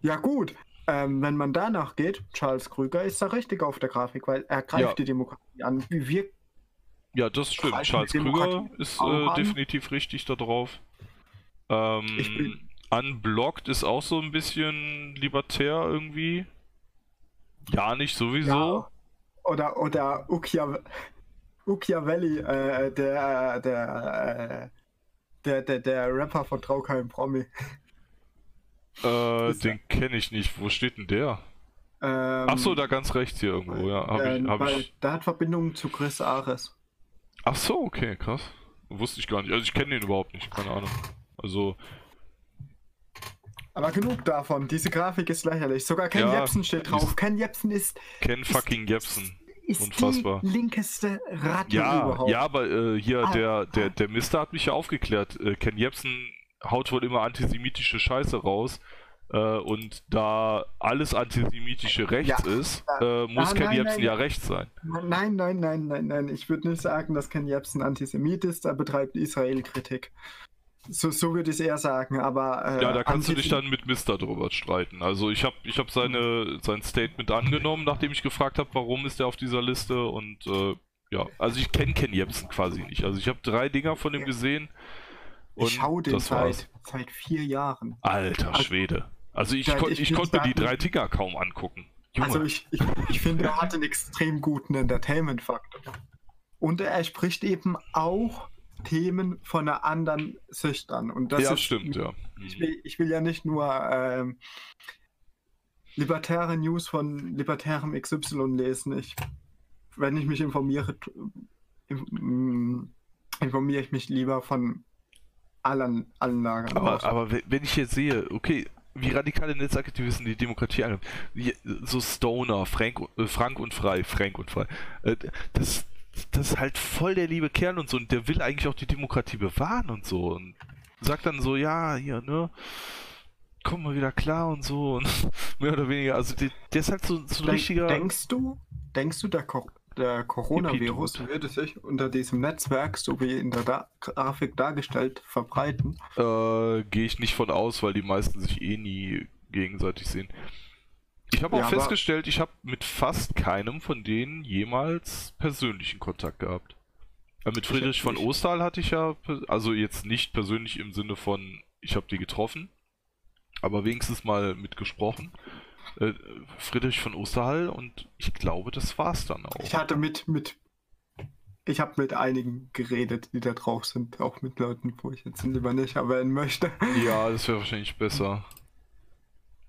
Ja gut, ähm, wenn man danach geht, Charles Krüger ist da richtig auf der Grafik, weil er greift Ja. die Demokratie an. Wie wir Ja, das stimmt. Charles Krüger ist äh, definitiv richtig da drauf. Ähm, Ich bin- Unblocked ist auch so ein bisschen libertär irgendwie. Ja, nicht sowieso. Ja. Oder, oder Ukia, Ukiavelli, äh, der, der, äh, der, der, der Rapper von Traukheim Promi. Äh, den kenne ich nicht. Wo steht denn der? Ähm, Ach so, da ganz rechts hier irgendwo. Ja, habe ich, ähm, hab weil ich. Der hat Verbindungen zu Chris Ares. Ach so, okay, krass. Wusste ich gar nicht. Also ich kenne den überhaupt nicht. Keine Ahnung. Also Aber genug davon, diese Grafik ist lächerlich. Sogar Ken Ja, Jebsen steht drauf. ist- Ken Jebsen ist, Ken fucking Jepsen. ist Unfassbar. die linkeste Ratte Ja, überhaupt. ja, aber äh, hier, Ah, der, der, der Mister hat mich ja aufgeklärt. Äh, Ken Jebsen haut wohl immer antisemitische Scheiße raus. Äh, und da alles antisemitische rechts Ja, ist, äh, muss ah, Ken nein, Jebsen nein. ja rechts sein. Nein, nein, nein, nein, nein. Ich würde nicht sagen, dass Ken Jebsen Antisemit ist. Er betreibt Israel-Kritik. So, so würde ich es eher sagen, aber. Äh, Ja, da kannst du dich dann mit Mister drüber streiten. Also ich habe ich hab seine, sein Statement angenommen, nachdem ich gefragt habe, warum ist er auf dieser Liste und äh, ja, also ich kenne Ken Jebsen quasi nicht. Also ich habe drei Dinger von ihm gesehen und Ich schau den seit seit vier Jahren. Alter Also- Schwede. Also ich, kon ich ich konnte die sagen- drei Ticker kaum angucken. Junge. Also ich, ich, ich finde, er hat einen extrem guten Entertainment-Faktor. Und er spricht eben auch Themen von einer anderen Sicht an. Und das ja, ist, stimmt, ja. Ich will, ich will ja nicht nur ähm, libertäre News von libertärem XY lesen. Ich, wenn ich mich informiere, mm, informiere ich mich lieber von allen, allen Lagern. Aber, aus. aber we- wenn ich jetzt sehe, okay, wie radikale Netzaktivisten die Demokratie angreifen, so Stoner, Frank, äh, Frank und Frei, Frank und Frei, äh, das, das ist halt voll der liebe Kerl und so und der will eigentlich auch die Demokratie bewahren und so und sagt dann so, ja, hier, ne, komm mal wieder klar und so und [laughs] mehr oder weniger, also der, der ist halt so, so ein richtiger... Denkst du, denkst du, der, Co der Coronavirus würde sich unter diesem Netzwerk, so wie in der da Grafik dargestellt, verbreiten? Äh, gehe ich nicht von aus, weil die meisten sich eh nie gegenseitig sehen. Ich habe auch Ja, aber- festgestellt, ich habe mit fast keinem von denen jemals persönlichen Kontakt gehabt. Äh, mit Friedrich von nicht. Osterl hatte ich ja, also jetzt nicht persönlich im Sinne von, ich habe die getroffen, aber wenigstens mal mitgesprochen. Äh, Friedrich von Osterhall und ich glaube, das war's dann auch. Ich hatte mit, mit ich habe mit einigen geredet, die da drauf sind, auch mit Leuten, wo ich jetzt lieber nicht erwähnen möchte. Ja, das wäre wahrscheinlich besser. [laughs]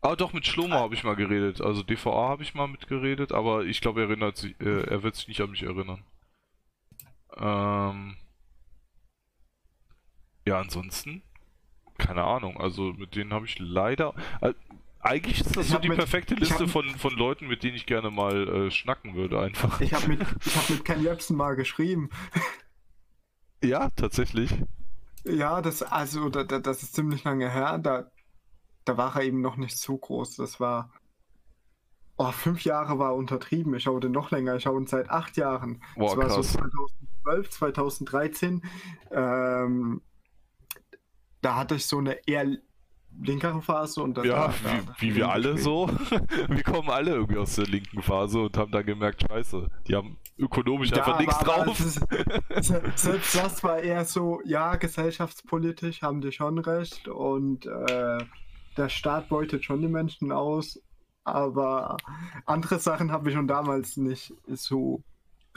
Ah, doch, mit Schlomo habe ich mal geredet. Also DVA habe ich mal mitgeredet, aber ich glaube, er erinnert sich, äh, er wird sich nicht an mich erinnern. Ähm. Ja, ansonsten, keine Ahnung. Also mit denen habe ich leider. Äh, eigentlich ist das Ich so die mit- perfekte Liste von, von Leuten, mit denen ich gerne mal äh, schnacken würde, einfach. Ich habe mit, ich hab mit Ken Jebsen mal geschrieben. Ja, tatsächlich. Ja, das, also, da, da, das ist ziemlich lange her. Da, da war er eben noch nicht so groß. Das war. Oh, fünf Jahre war untertrieben. Ich schaue den noch länger. Ich schaue ihn seit acht Jahren. Boah, das war krass. so 2012, 2013. Ähm, da hatte ich so eine eher linkere Phase und das Ja, war- da- wie, wie wir alle so. [laughs] wir kommen alle irgendwie aus der linken Phase und haben dann gemerkt, scheiße, die haben ökonomisch Ja, einfach nichts drauf. ist- se- Selbst das war eher so, ja, gesellschaftspolitisch haben die schon recht und äh, der Staat beutet schon die Menschen aus, aber andere Sachen habe ich schon damals nicht so,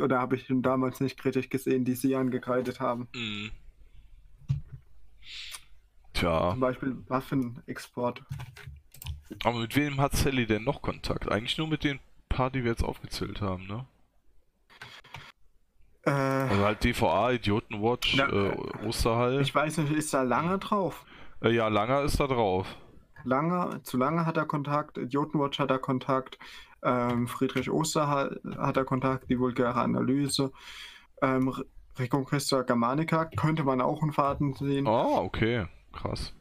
oder habe ich schon damals nicht kritisch gesehen, die sie angekreidet haben. Mhm. Tja, Zum Beispiel Waffenexport. aber mit wem hat Sally denn noch Kontakt? Eigentlich nur mit den paar, die wir jetzt aufgezählt haben, ne? Äh, Also halt DVA, Idiotenwatch, Na, äh, Osterhall. ich weiß nicht, ist da lange drauf? Äh, ja, Langer ist da drauf. Lange, zu lange hat er Kontakt, Idiotenwatch hat er Kontakt, ähm, Friedrich Osterhall hat er Kontakt, die vulgäre Analyse, ähm, Re- Reconquista Germanica könnte man auch einen Faden sehen. Ah, okay. Krass.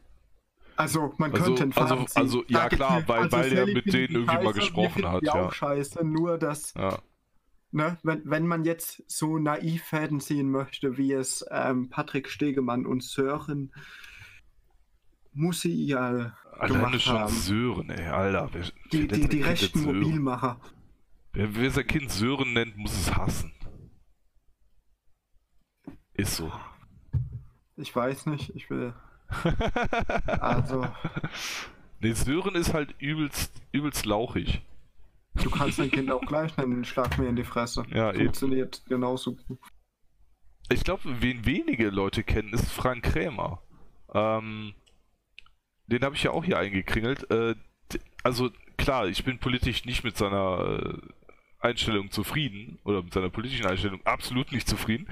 Also man Also- könnte einen also- Faden sehen. also, ja, ich klar, weil- weil der Sally mit denen irgendwie mal gesprochen hat, ja. auch scheiße, nur dass, Ja. ne, wenn, wenn man jetzt so naiv Fäden sehen möchte, wie es ähm, Patrick Stegemann und Sören Musial Alleine gemacht schon haben. Sören, ey, Alter. Wer, Die, wer die, die rechten? Mobilmacher. Wer, wer sein Kind Sören nennt, muss es hassen. Ist so. Ich weiß nicht, ich will. [laughs] Also, Nee, Sören ist halt übelst, übelst lauchig. du kannst dein Kind auch gleich nennen, schlag mir in die Fresse. Ja, eben. Funktioniert genauso gut. Ich glaube, wen wenige Leute kennen, ist Frank Krämer. Ähm, den habe ich ja auch hier eingekringelt. Äh, also klar, ich bin politisch nicht mit seiner äh, Einstellung zufrieden oder mit seiner politischen Einstellung absolut nicht zufrieden.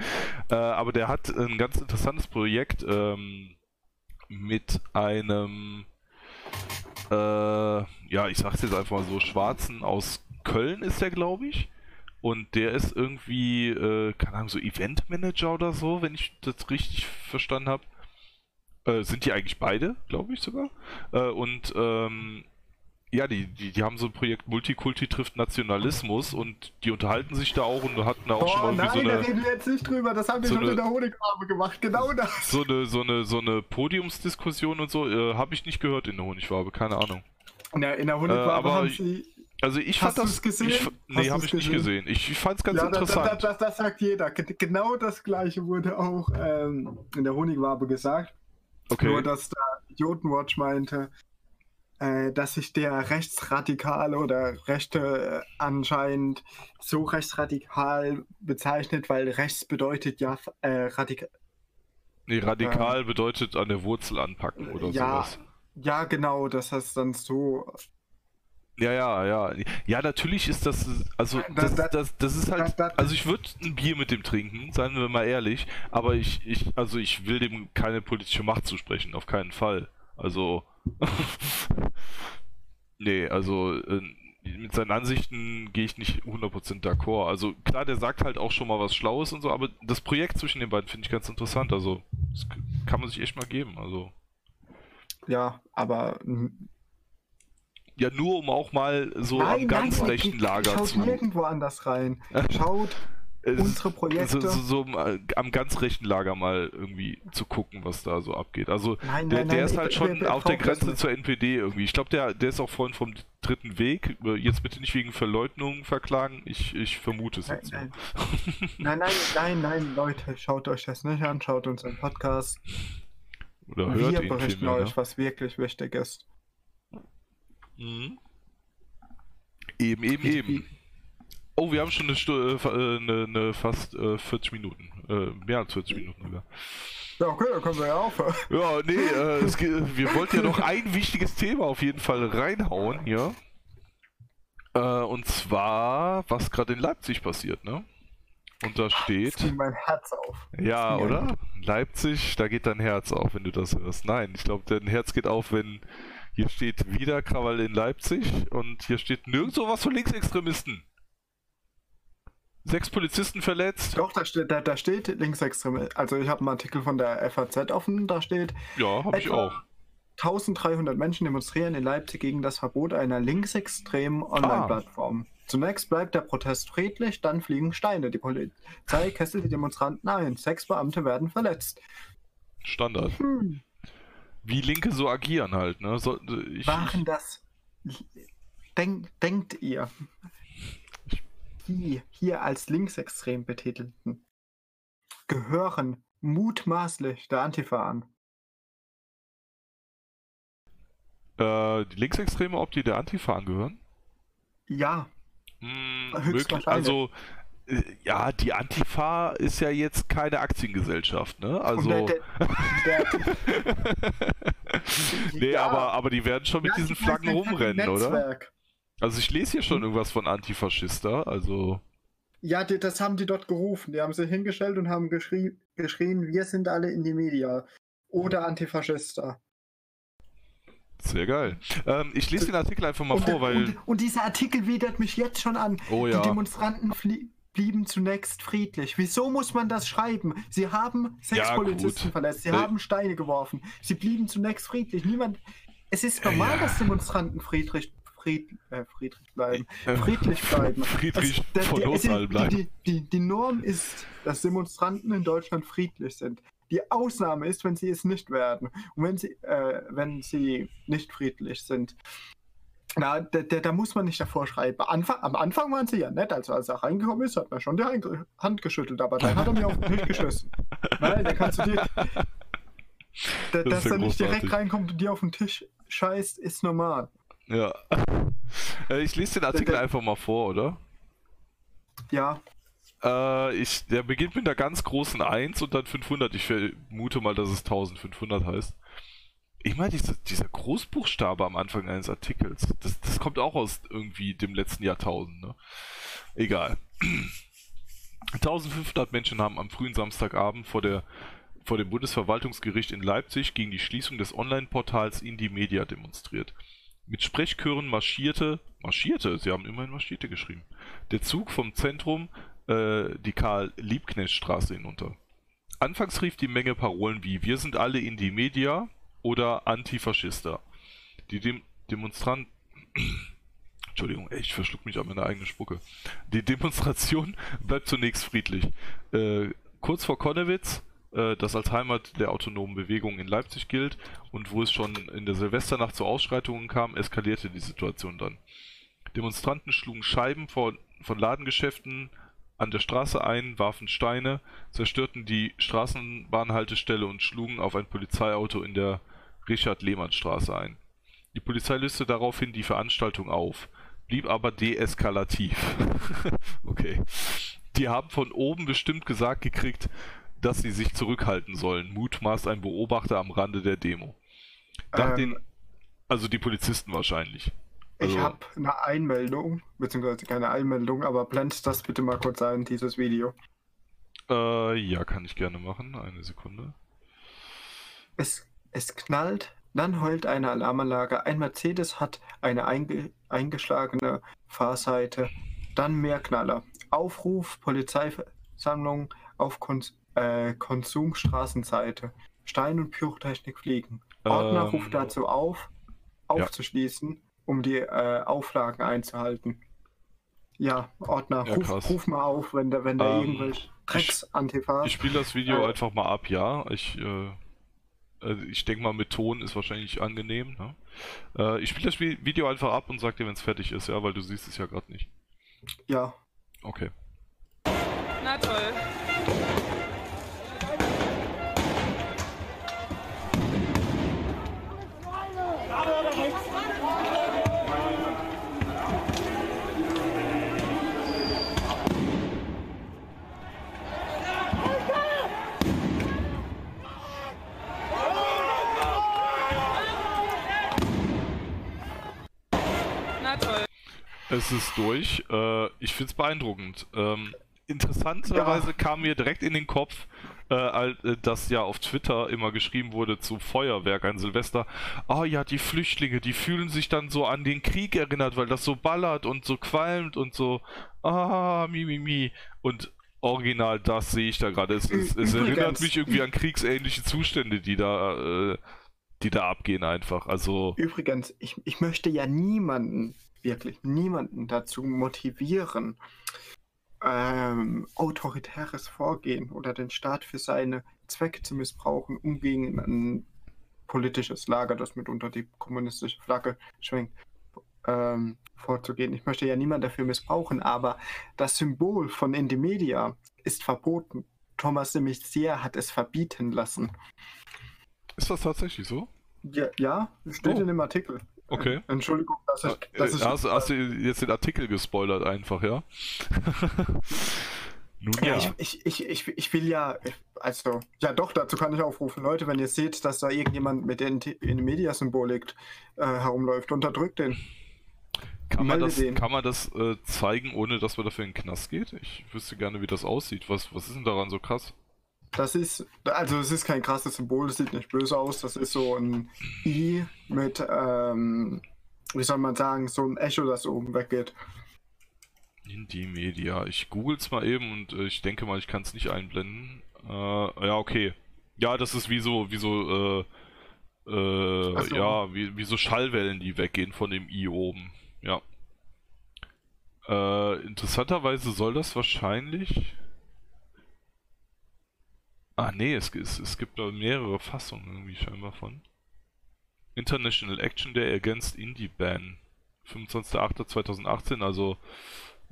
Äh, aber der hat ein ganz interessantes Projekt ähm, mit einem, äh, ja, ich sag's jetzt einfach mal so, Schwarzen aus Köln ist der, glaube ich. Und der ist irgendwie, äh, keine Ahnung, so Eventmanager oder so, wenn ich das richtig verstanden habe. Äh, sind die eigentlich beide, glaube ich sogar. Äh, und ähm, ja, die, die, die haben so ein Projekt Multikulti trifft Nationalismus und die unterhalten sich da auch und hatten da auch schon Oh mal nein, so da eine, reden wir jetzt nicht drüber, das haben wir so schon eine- in der Honigfarbe gemacht, genau das. so eine, so eine, so eine Podiumsdiskussion und so. Äh, habe ich nicht gehört in der Honigwabe, keine Ahnung. In der, in der Honigfarbe Äh, aber haben ich- sie. Also ich Hast fand das. gesehen? Ich, nee, habe ich nicht gesehen? gesehen. Ich fand es ganz Ja, das, interessant. das, das, das sagt jeder. Ge- Genau das gleiche wurde auch ähm, in der Honigwabe gesagt. Okay. Nur, dass da Idiotenwatch meinte, äh, dass sich der Rechtsradikale oder Rechte äh, anscheinend so rechtsradikal bezeichnet, weil rechts bedeutet ja äh, radikal. Nee, radikal bedeutet an der Wurzel anpacken oder ja, sowas. Ja, genau, das heißt dann so. Ja, ja, ja. Ja, natürlich ist das, also das, Das- das, das ist halt, also ich würde ein Bier mit dem trinken, seien wir mal ehrlich, aber ich, ich, also ich will dem keine politische Macht zusprechen, auf keinen Fall. Also, [laughs] nee, also äh, mit seinen Ansichten gehe ich nicht 100% d'accord. Also klar, der sagt halt auch schon mal was Schlaues und so, aber das Projekt zwischen den beiden finde ich ganz interessant. Also, das kann man sich echt mal geben. Also, Ja, aber. Ja, nur um auch mal so nein, am ganz nein, rechten Lager schaut zu. nirgendwo anders rein. [laughs] Schaut unsere Projekte. So, so, so am- am ganz rechten Lager mal irgendwie zu gucken, was da so abgeht. Also Nein, der, der ist halt ich- schon ich- auf der Grenze zur NPD irgendwie. Ich glaube, der, der ist auch Freund vom dritten Weg. Äh, Jetzt bitte nicht wegen Verleugnung verklagen. Ich, ich vermute es Nein, jetzt nein. [laughs] nein, nein, nein, nein, Leute, schaut euch das nicht an, schaut unseren Podcast. Oder hört Wir berichten vielmehr, euch, was wirklich wichtig ist. Mhm. Eben, eben, eben. Oh, wir haben schon eine, Stu äh, fa- äh, eine, eine fast äh, 40 Minuten. Äh, mehr als 40 Minuten sogar. Ja, okay, dann können wir ja aufhören. Ja, nee, äh, es, ge- wir wollten ja noch ein wichtiges Thema auf jeden Fall reinhauen hier. Äh, und zwar, was gerade in Leipzig passiert, ne? Und da steht, ging mein Herz auf. ja, Ja. oder? Leipzig, da geht dein Herz auf, wenn du das hörst. Nein, ich glaube, dein Herz geht auf, wenn hier steht wieder Krawall in Leipzig und hier steht nirgendwo was von Linksextremisten. Sechs Polizisten verletzt. Doch, da steht, da, da steht linksextrem. Also ich habe einen Artikel von der FAZ offen, da steht, Ja, habe ich auch. 1300 Menschen demonstrieren in Leipzig gegen das Verbot einer linksextremen Online-Plattform. Zunächst bleibt der Protest friedlich, dann fliegen Steine. Die Polizei kesselt die Demonstranten ein. Sechs Beamte werden verletzt. Standard. Hm, Wie Linke so agieren halt, ne? So, ich, waren das. Denk, denkt ihr, die hier als linksextrem betitelten gehören mutmaßlich der Antifa an? Äh, die Linksextreme, ob die der Antifa angehören? Ja, Hm, Höchstwahrscheinlich. Also, ja, die Antifa ist ja jetzt keine Aktiengesellschaft, ne? Also. der, der, der, [laughs] nee, Ja. aber, aber die werden schon mit diesen die Flaggen halt rumrennen, oder? Also, ich lese hier schon irgendwas von Antifaschista, also. Ja, die, das haben die dort gerufen. Die haben sich hingestellt und haben geschrie geschrien, wir sind alle in die Media. Oder Antifaschista. Sehr geil. Ähm, ich lese den Artikel einfach mal und, vor, weil. und, und dieser Artikel widert mich jetzt schon an. oh Die ja. Demonstranten flie- blieben zunächst friedlich. Wieso muss man das schreiben? Sie haben sechs Ja, Polizisten gut. verletzt, sie Äh, haben Steine geworfen. Sie blieben zunächst friedlich. Niemand. Es ist normal, Ja. dass Demonstranten friedlich, fried, äh, friedlich bleiben. Äh, Friedlich bleiben. [laughs] Friedrich der- von ist- bleiben. Die, die, die Norm ist, dass Demonstranten in Deutschland friedlich sind. Die Ausnahme ist, wenn sie es nicht werden. Und wenn sie, äh, wenn sie nicht friedlich sind. Na, da, da, da muss man nicht davor schreiben. Anfang, am Anfang waren sie ja nett. Also als er reingekommen ist, hat man schon die Hand- geschüttelt. Aber dann hat er mir auf den Tisch geschossen. [laughs] Nein, da kannst du dir... Da, Das dass ja er nicht direkt reinkommt und dir auf den Tisch scheißt, ist normal. Ja. [laughs] Äh, ich lese den Artikel der- einfach mal vor, oder? Ja, Äh, ich, der beginnt mit einer ganz großen 1 und dann 500. Ich vermute mal, dass es 1500 heißt. Ich meine, diese, dieser Großbuchstabe am Anfang eines Artikels, das, das kommt auch aus irgendwie dem letzten Jahrtausend, ne? Egal. [clears throat] 1500 Menschen haben am frühen Samstagabend vor, der, vor dem Bundesverwaltungsgericht in Leipzig gegen die Schließung des Online-Portals Indie Media demonstriert. Mit Sprechchören marschierte, marschierte, sie haben immerhin marschierte geschrieben, der Zug vom Zentrum äh, die Karl-Liebknecht-Straße hinunter. Anfangs rief die Menge Parolen wie Wir sind alle in die Media oder Antifaschista. Die Dem Demonstranten. [clears throat] Entschuldigung, ey, ich verschluck mich an meiner eigenen Spucke. Die Demonstration [laughs] bleibt zunächst friedlich. Äh, kurz vor Konnewitz, äh, das als Heimat der autonomen Bewegung in Leipzig gilt und wo es schon in der Silvesternacht zu Ausschreitungen kam, eskalierte die Situation dann. Demonstranten schlugen Scheiben von, von Ladengeschäften an der Straße ein, warfen Steine, zerstörten die Straßenbahnhaltestelle und schlugen auf ein Polizeiauto in der Richard-Lehmann-Straße ein. Die Polizei löste daraufhin die Veranstaltung auf, blieb aber deeskalativ. [laughs] okay. Die haben von oben bestimmt gesagt gekriegt, dass sie sich zurückhalten sollen, mutmaßt ein Beobachter am Rande der Demo. Nach Ähm, den, also die Polizisten wahrscheinlich. Ich Also- habe eine Einmeldung, beziehungsweise keine Einmeldung, aber blend das bitte mal kurz ein, dieses Video. Äh, ja, kann ich gerne machen. Eine Sekunde. Es, es knallt, dann heult eine Alarmanlage. Ein Mercedes hat eine einge, eingeschlagene Fahrseite, dann mehr Knaller. Aufruf, Polizeiversammlung auf Kon äh, Konsumstraßenseite. Stein- und Pyrotechnik fliegen. Ordner Ähm, ruft dazu auf, aufzuschließen, um die äh, Auflagen einzuhalten. Ja, Ordner, Ja, ruf, ruf mal auf, wenn da, wenn da Ähm, irgendwelche Drecks-Antifa. Ich spiele das Video Äh. einfach mal ab, ja. Ich, äh, also ich denke mal, mit Ton ist wahrscheinlich angenehm. Ne? Äh, ich spiele das Vi- Video einfach ab und sag dir, wenn es fertig ist, ja, weil du siehst es ja gerade nicht. Ja, Okay. Na toll. Es ist durch. Äh, ich finde es beeindruckend. Ähm, interessanterweise Ja. kam mir direkt in den Kopf, äh, äh, dass ja auf Twitter immer geschrieben wurde zu Feuerwerk an Silvester. Ah ja, die Flüchtlinge, die fühlen sich dann so an den Krieg erinnert, weil das so ballert und so qualmt und so. Ah, mi, mi, mi. Und original das sehe ich da gerade. Es, es, es erinnert mich irgendwie an kriegsähnliche Zustände, die da, äh, die da abgehen einfach. Also. Übrigens, ich, ich möchte ja niemanden, wirklich niemanden dazu motivieren, ähm, autoritäres Vorgehen oder den Staat für seine Zwecke zu missbrauchen, um gegen ein politisches Lager, das mitunter die kommunistische Flagge schwenkt, ähm, vorzugehen. Ich möchte ja niemanden dafür missbrauchen, aber das Symbol von Indymedia ist verboten. Thomas de Maizière hat es verbieten lassen. Ist das tatsächlich so? Ja, ja steht Oh. in dem Artikel. Okay. Entschuldigung, dass ich, Äh, dass ich hast, hast du jetzt den Artikel gespoilert einfach, ja? [laughs] Nun ja. Ja, ich, ich, ich, ich, ich will ja, also, ja doch, dazu kann ich aufrufen. Leute, wenn ihr seht, dass da irgendjemand mit in, in Mediasymbolik äh, herumläuft, unterdrückt den. kann, man das, den. kann man das äh, zeigen, ohne dass man dafür in den Knast geht? Ich wüsste gerne, wie das aussieht. Was, was ist denn daran so krass? Das ist, also es ist kein krasses Symbol, das sieht nicht böse aus. Das ist so ein I mit, ähm, wie soll man sagen, so ein Echo, das oben weggeht. Indie Media. Ich google's mal eben und äh, ich denke mal, ich kann es nicht einblenden. Äh, ja, okay. Ja, das ist wie so, wie so, äh, äh, so. ja, wie, wie so Schallwellen, die weggehen von dem I oben. Ja. Äh, interessanterweise soll das wahrscheinlich. Ah, nee, es, es, es gibt da mehrere Fassungen irgendwie scheinbar von. International Action Day Against Indie Ban. 25.08.2018, also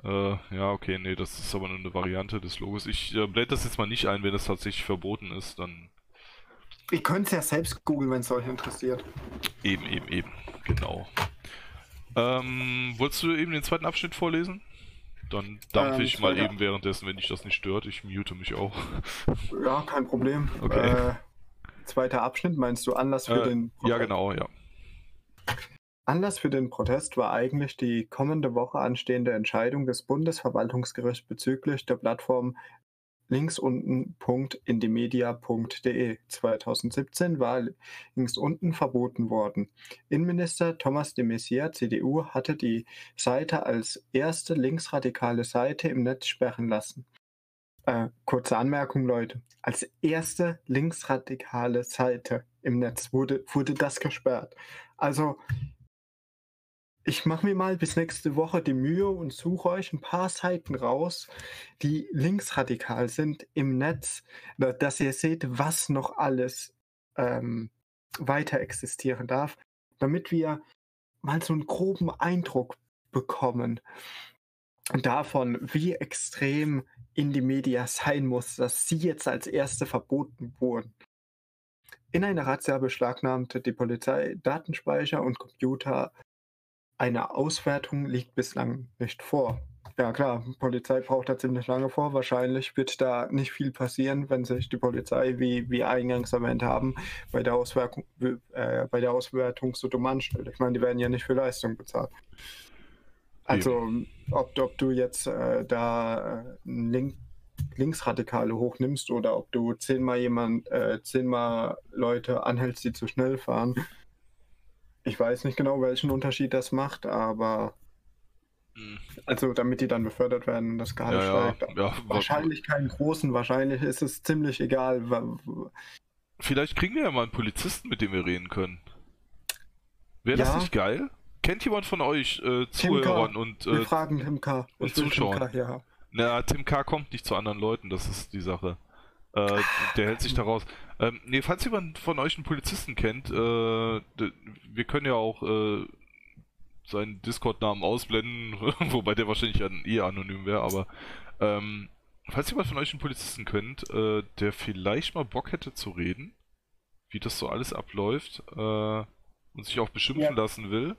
äh, ja, okay, nee, das ist aber nur eine Variante des Logos. Ich äh, blende das jetzt mal nicht ein, wenn das tatsächlich verboten ist, dann Ihr könnt es ja selbst googeln, wenn es euch interessiert. eben, eben, eben, genau. Ähm, wolltest du eben den zweiten Abschnitt vorlesen? Dann dampfe Ähm, ich mal zweiter- eben währenddessen, wenn dich das nicht stört. Ich mute mich auch. [laughs] Ja, kein Problem. Okay. Äh, zweiter Abschnitt, meinst du Anlass für Äh, den ja, genau, ja. Anlass für den Protest war eigentlich die kommende Woche anstehende Entscheidung des Bundesverwaltungsgerichts bezüglich der Plattform linksunten.indymedia.de. 2017 war links unten verboten worden. Innenminister Thomas de Maizière, CDU, hatte die Seite als erste linksradikale Seite im Netz sperren lassen. Äh, kurze Anmerkung, Leute. Als erste linksradikale Seite im Netz wurde, wurde das gesperrt. Also, ich mache mir mal bis nächste Woche die Mühe und suche euch ein paar Seiten raus, die linksradikal sind im Netz, da- dass ihr seht, was noch alles ähm, weiter existieren darf, damit wir mal so einen groben Eindruck bekommen davon, wie extrem in die Media sein muss, dass sie jetzt als erste verboten wurden. In einer Razzia beschlagnahmte die Polizei Datenspeicher und Computer. Eine Auswertung liegt bislang nicht vor. Ja klar, Polizei braucht da ziemlich lange vor. Wahrscheinlich wird da nicht viel passieren, wenn sich die Polizei, wie wir eingangs erwähnt haben, bei der, Auswertung, äh, bei der Auswertung so dumm anstellt. Ich meine, die werden ja nicht für Leistung bezahlt. Also, ob, ob du jetzt äh, da äh, Link, Linksradikale hochnimmst oder ob du zehnmal jemand, äh, zehnmal Leute anhältst, die zu schnell fahren. Ich weiß nicht genau, welchen Unterschied das macht, aber Hm. also damit die dann befördert werden und das Gehalt Ja, ja, steigt. ja, Wahrscheinlich keinen großen, wahrscheinlich ist es ziemlich egal. Vielleicht kriegen wir ja mal einen Polizisten, mit dem wir reden können. Wäre das Ja. nicht geil? Kennt jemand von euch äh. Zuhörern und Wir äh, fragen Tim K. und will Tim Zuschauern. K. haben. na, Tim K. kommt nicht zu anderen Leuten, das ist die Sache. Äh, der hält sich da raus. Ähm, nee, falls jemand von euch einen Polizisten kennt, äh, wir können ja auch äh, seinen Discord-Namen ausblenden, [laughs] wobei der wahrscheinlich an, eher anonym wäre, aber ähm, falls jemand von euch einen Polizisten kennt, äh, der vielleicht mal Bock hätte zu reden, wie das so alles abläuft äh, und sich auch beschimpfen Ja. lassen will,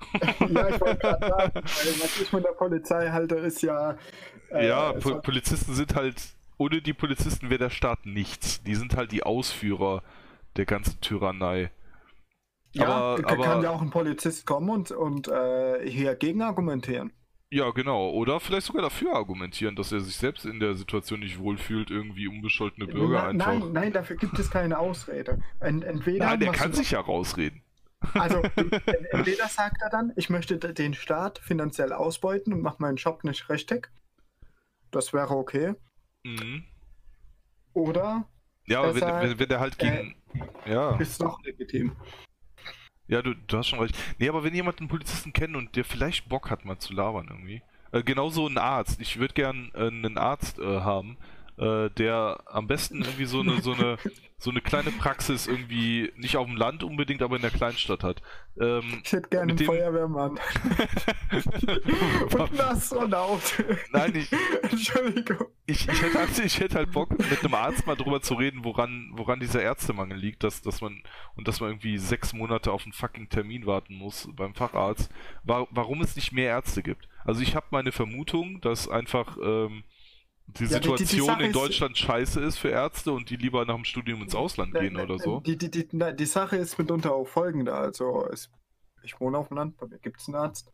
[laughs] ja, ich wollte gerade sagen, weil was ich von der Polizei halte, ist ja. äh, ja, Polizisten sind halt, ohne die Polizisten wäre der Staat nichts. Die sind halt die Ausführer der ganzen Tyrannei. ja, aber- kann aber- ja auch ein Polizist kommen und, und äh, hier gegen argumentieren. Ja, genau. Oder vielleicht sogar dafür argumentieren, dass er sich selbst in der Situation nicht wohlfühlt, irgendwie unbescholtene Bürger Na- einfach. Nein, nein, dafür gibt es keine Ausrede. Ent, entweder Nein, der kann sich ja rausreden. Also, [laughs] ent- entweder sagt er dann, ich möchte den Staat finanziell ausbeuten und mache meinen Job nicht richtig. Das wäre okay. Mhm. Oder Ja, aber wenn, wenn, wenn der halt gegen. ja, ist doch legitim. ja, du, du hast schon recht. Nee, aber wenn jemand einen Polizisten kennt und der vielleicht Bock hat, mal zu labern irgendwie. Äh, genauso ein Arzt. Ich würde gern äh, einen Arzt äh, haben, äh, der am besten irgendwie so eine, so eine, so eine kleine Praxis irgendwie, nicht auf dem Land unbedingt, aber in der Kleinstadt hat. Ähm, Ich hätte gerne einen dem- Feuerwehrmann [laughs] und einen Astronaut. Nein, ich, Entschuldigung. ich, ich, hätte, halt- ich hätte halt Bock, mit einem Arzt mal drüber zu reden, woran, woran dieser Ärztemangel liegt, dass, dass man und dass man irgendwie sechs Monate auf einen fucking Termin warten muss beim Facharzt. Wa warum es nicht mehr Ärzte gibt. Also ich habe meine Vermutung, dass einfach ähm, die Ja, die- die- Situation in ist- Deutschland scheiße ist für Ärzte und die lieber nach dem Studium ins Ausland gehen oder so. Die, die, die, die Sache ist mitunter auch folgende. Also, es, ich wohne auf dem Land, bei mir gibt es einen Arzt.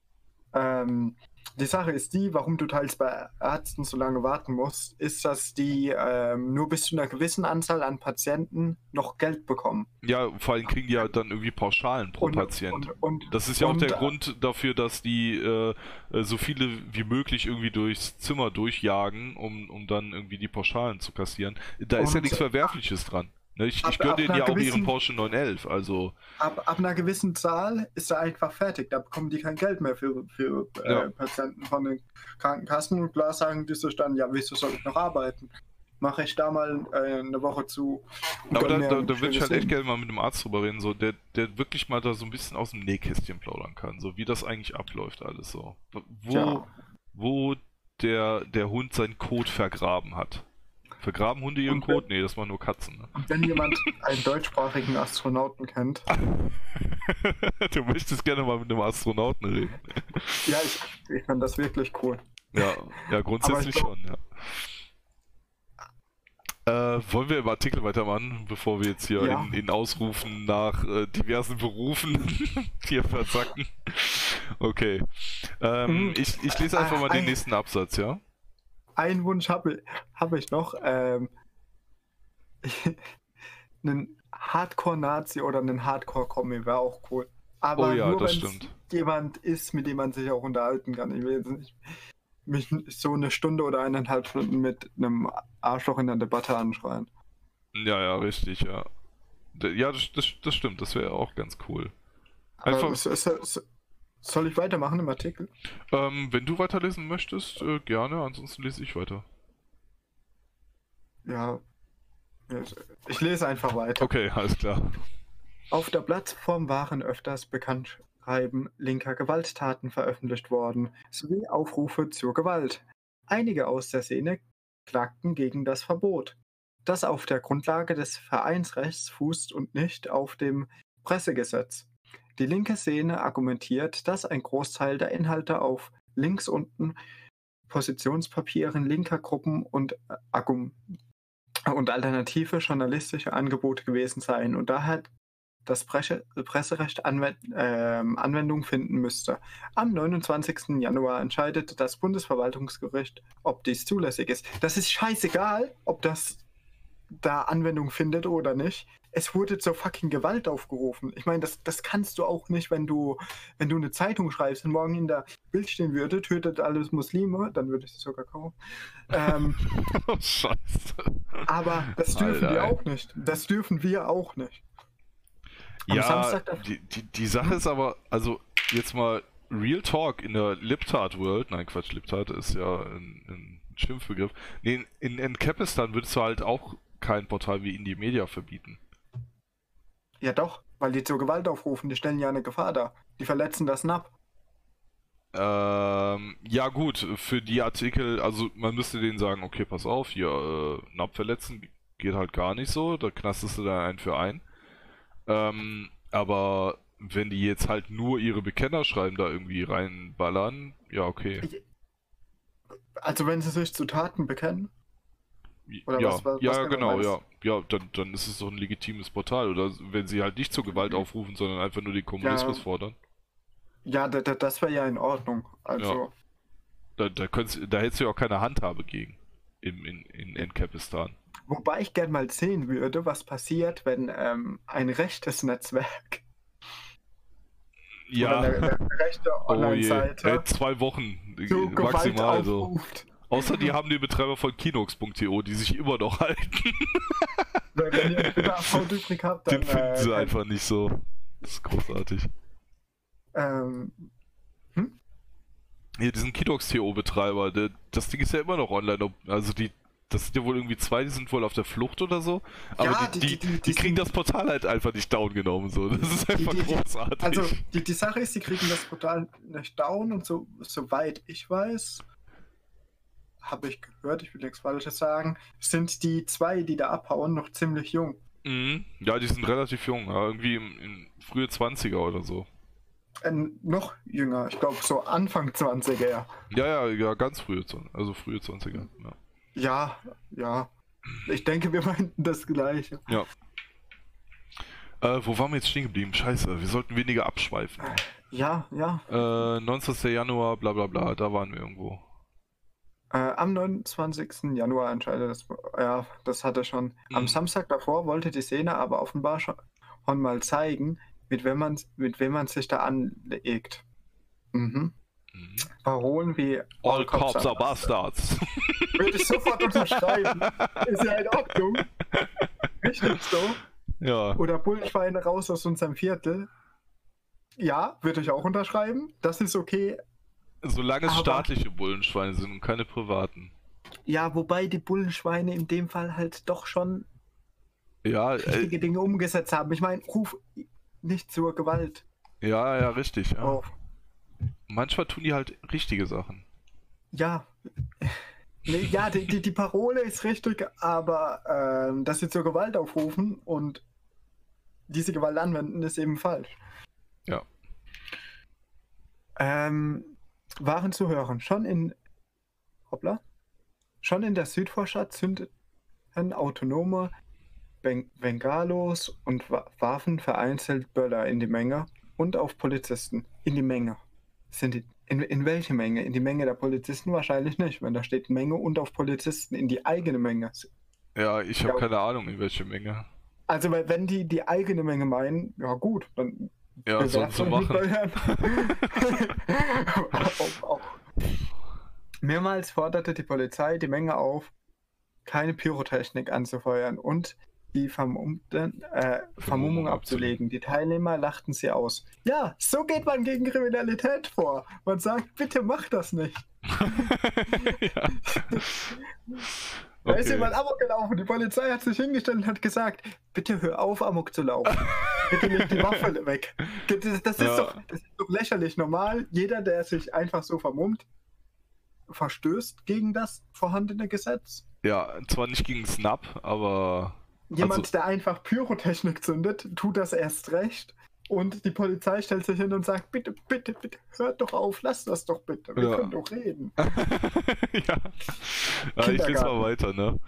Ähm, die Sache ist die, warum du teils bei Ärzten so lange warten musst, ist, dass die ähm, nur bis zu einer gewissen Anzahl an Patienten noch Geld bekommen. Ja, vor allem kriegen die ja dann irgendwie Pauschalen pro Patient. Und, und, Das ist ja auch und, der äh, Grund dafür, dass die äh, so viele wie möglich irgendwie durchs Zimmer durchjagen, um, um dann irgendwie die Pauschalen zu kassieren. Da ist ja Und- nichts Verwerfliches dran. Ne, ich Ab- ich gönne denen ja auch ihren Porsche 911, also Ab, ab einer gewissen Zahl ist er einfach fertig. Da bekommen die kein Geld mehr für, für äh, Ja. Patienten von den Krankenkassen. Und klar sagen die sich dann, ja, wieso soll ich noch arbeiten? Mache ich da mal äh, eine Woche zu. Aber da, da, da würde ich halt echt gerne mal mit einem Arzt drüber reden, so, der, der wirklich mal da so ein bisschen aus dem Nähkästchen plaudern kann, so wie das eigentlich abläuft alles so. Wo, Tja. wo der, der Hund seinen Kot vergraben hat. Vergraben Hunde ihren wenn- Kot? Nee, das waren nur Katzen. Ne? Wenn jemand einen deutschsprachigen Astronauten kennt, [laughs] du möchtest gerne mal mit einem Astronauten reden. ja, ich, ich fand das wirklich cool. Ja, ja grundsätzlich schon, ja. Äh, wollen wir im Artikel weitermachen, bevor wir jetzt hier Ja. in, in Ausrufen nach äh, diversen Berufen [laughs] hier versacken? Okay. Ähm, Mhm. ich, ich lese einfach Ah, mal den ein- nächsten Absatz, ja? Einen Wunsch habe hab ich noch. Ähm, [laughs] einen Hardcore-Nazi oder einen Hardcore-Kommi wäre auch cool. Aber Oh ja, nur stimmt. jemand ist, mit dem man sich auch unterhalten kann. Ich will jetzt nicht mich so eine Stunde oder eineinhalb Stunden mit einem Arschloch in der Debatte anschreien. Ja, ja, richtig, ja. Ja, das, das, das stimmt, das wäre auch ganz cool. Einfach- so- so- so- soll ich weitermachen im Artikel? Ähm, wenn du weiterlesen möchtest, äh, gerne, ansonsten lese ich weiter. Ja. Ich lese einfach weiter. Okay, alles klar. Auf der Plattform waren öfters Bekanntschreiben linker Gewalttaten veröffentlicht worden, sowie Aufrufe zur Gewalt. Einige aus der Szene klagten gegen das Verbot. das auf der Grundlage des Vereinsrechts fußt und nicht auf dem Pressegesetz. Die linke Szene argumentiert, dass ein Großteil der Inhalte auf links unten Positionspapieren linker Gruppen und, äh, und alternative journalistische Angebote gewesen seien und daher das Presse Presserecht Anwend ähm, Anwendung finden müsste. Am 29. Januar entscheidet das Bundesverwaltungsgericht, ob dies zulässig ist. Das ist scheißegal, ob das da Anwendung findet oder nicht. Es wurde zur fucking Gewalt aufgerufen. Ich meine, das, das kannst du auch nicht, wenn du, wenn du eine Zeitung schreibst und morgen in der Bild stehen würde, tötet alles Muslime, dann würde ich sie sogar kaufen. Ähm, [laughs] Oh, Scheiße. aber das dürfen Alter, wir auch nicht. Das dürfen wir auch nicht. Am Ja, die, die, die Sache ist aber, also jetzt mal Real Talk in der Liptard World, nein Quatsch, Liptard ist ja ein, ein Schimpfbegriff. Nee, in, in würdest du halt auch kein Portal wie Indie Media verbieten. Ja doch, weil die zur Gewalt aufrufen, die stellen ja eine Gefahr dar. Die verletzen das NAP. Ähm, ja gut, für die Artikel, also man müsste denen sagen, okay, pass auf, hier, äh, Nap verletzen geht halt gar nicht so, da knastest du dann ein für ein. Ähm, aber wenn die jetzt halt nur ihre Bekennerschreiben da irgendwie reinballern, ja okay. Also wenn sie sich zu Taten bekennen. Oder ja, was- was- ja, was ja, genau genau, ja. Ja, dann, dann ist es doch ein legitimes Portal. Oder wenn sie halt nicht zur Gewalt aufrufen, sondern einfach nur den Kommunismus Ja. fordern. Ja, da, da, das wäre ja in Ordnung. Also, Da, da, könntest, da hättest du ja auch keine Handhabe gegen. Im, in, in, in Capistan. wobei ich gern mal sehen würde, was passiert, wenn ähm, ein rechtes Netzwerk Ja. oder eine, eine rechte Oh je, Online-Seite äh, zwei Wochen so Gewalt maximal so. Außer die haben die Betreiber von Kinox.to, die sich immer noch halten. Wenn ihr einen Twitter-Account übrig habt, dann Den finden äh, sie könnt- einfach nicht so. Das ist großartig. ähm, Hier, diesen Kinox.to-Betreiber, das Ding ist ja immer noch online. Also die, das sind ja wohl irgendwie zwei, die sind wohl auf der Flucht oder so. Aber Ja, die, die- die, die- kriegen das Portal halt einfach nicht down genommen. So. Das ist einfach großartig. Also die, die Sache ist, die kriegen das Portal nicht down und so, soweit ich weiß, habe ich gehört, ich will nichts Falsches sagen, sind die zwei, die da abhauen, noch ziemlich jung. mhm. Ja, die sind relativ jung. Ja, irgendwie im, in frühe 20er oder so. Äh, noch jünger, ich glaube so Anfang 20er. Ja, Ja, ja, ja, ganz frühe 20 Also frühe 20er. Ja. ja. ja. Ich denke, wir meinten das Gleiche. Äh, wo waren wir jetzt stehen geblieben? Scheiße, wir sollten weniger abschweifen. Ja, ja. Äh, 19. Januar, bla bla bla, da waren wir irgendwo. Äh, am 29. Januar entscheidet das. Ja, das hatte schon. Am Mhm. Samstag davor wollte die Szene aber offenbar schon mal zeigen, mit wem man, mit wem man sich da anlegt. Mhm. Mhm. Parolen wie All cops are bastards. Würde ich sofort [laughs] unterschreiben. Ist ja in Ordnung. Richtig so. ja. Oder Bullenschweine raus aus unserem Viertel. Ja, würde ich auch unterschreiben. Das ist okay. Solange es Aber- staatliche Bullenschweine sind und keine privaten. Ja, wobei die Bullenschweine in dem Fall halt doch schon Ja, äh, richtige Dinge umgesetzt haben. Ich meine, ruf nicht zur Gewalt ja, ja, richtig. Ja. auf. Manchmal tun die halt richtige Sachen. Ja. Nee, ja, die, die, die Parole ist richtig, aber ähm, dass sie zur Gewalt aufrufen und diese Gewalt anwenden, ist eben falsch. Ja. Ähm, waren zu hören. Schon in. Hoppla. Schon in der Südvorstadt zündeten autonome ben Bengalos und Wa warfen vereinzelt Böller in die Menge und auf Polizisten. In die Menge. Sind die, in, in welche Menge? In die Menge der Polizisten wahrscheinlich nicht, wenn da steht Menge und auf Polizisten in die eigene Menge. Ja, ich habe Ja. keine Ahnung, in welche Menge. Also, wenn die die eigene Menge meinen, ja gut, dann Ja, so zu machen. [laughs] Mehrmals forderte die Polizei die Menge auf, keine Pyrotechnik anzufeuern und die Vermummten, äh, Vermummung abzulegen. Die Teilnehmer lachten sie aus. Ja, so geht man gegen Kriminalität vor. Man sagt, bitte mach das nicht. [laughs] [laughs] ja. Da ist Okay. jemand Amok gelaufen. Die Polizei hat sich hingestellt und hat gesagt, bitte hör auf, Amok zu laufen. [laughs] bitte leg die Waffe weg. Das, das, ist Ja. doch, das ist doch lächerlich normal. Jeder, der sich einfach so vermummt, verstößt gegen das vorhandene Gesetz. Ja, zwar nicht gegen Snap, aber. Jemand, Also- der einfach Pyrotechnik zündet, tut das erst recht. Und die Polizei stellt sich hin und sagt, bitte, bitte, bitte, hört doch auf, lasst das doch bitte. Wir Ja. können doch reden. [laughs] ja. Äh, ich lese mal weiter, ne?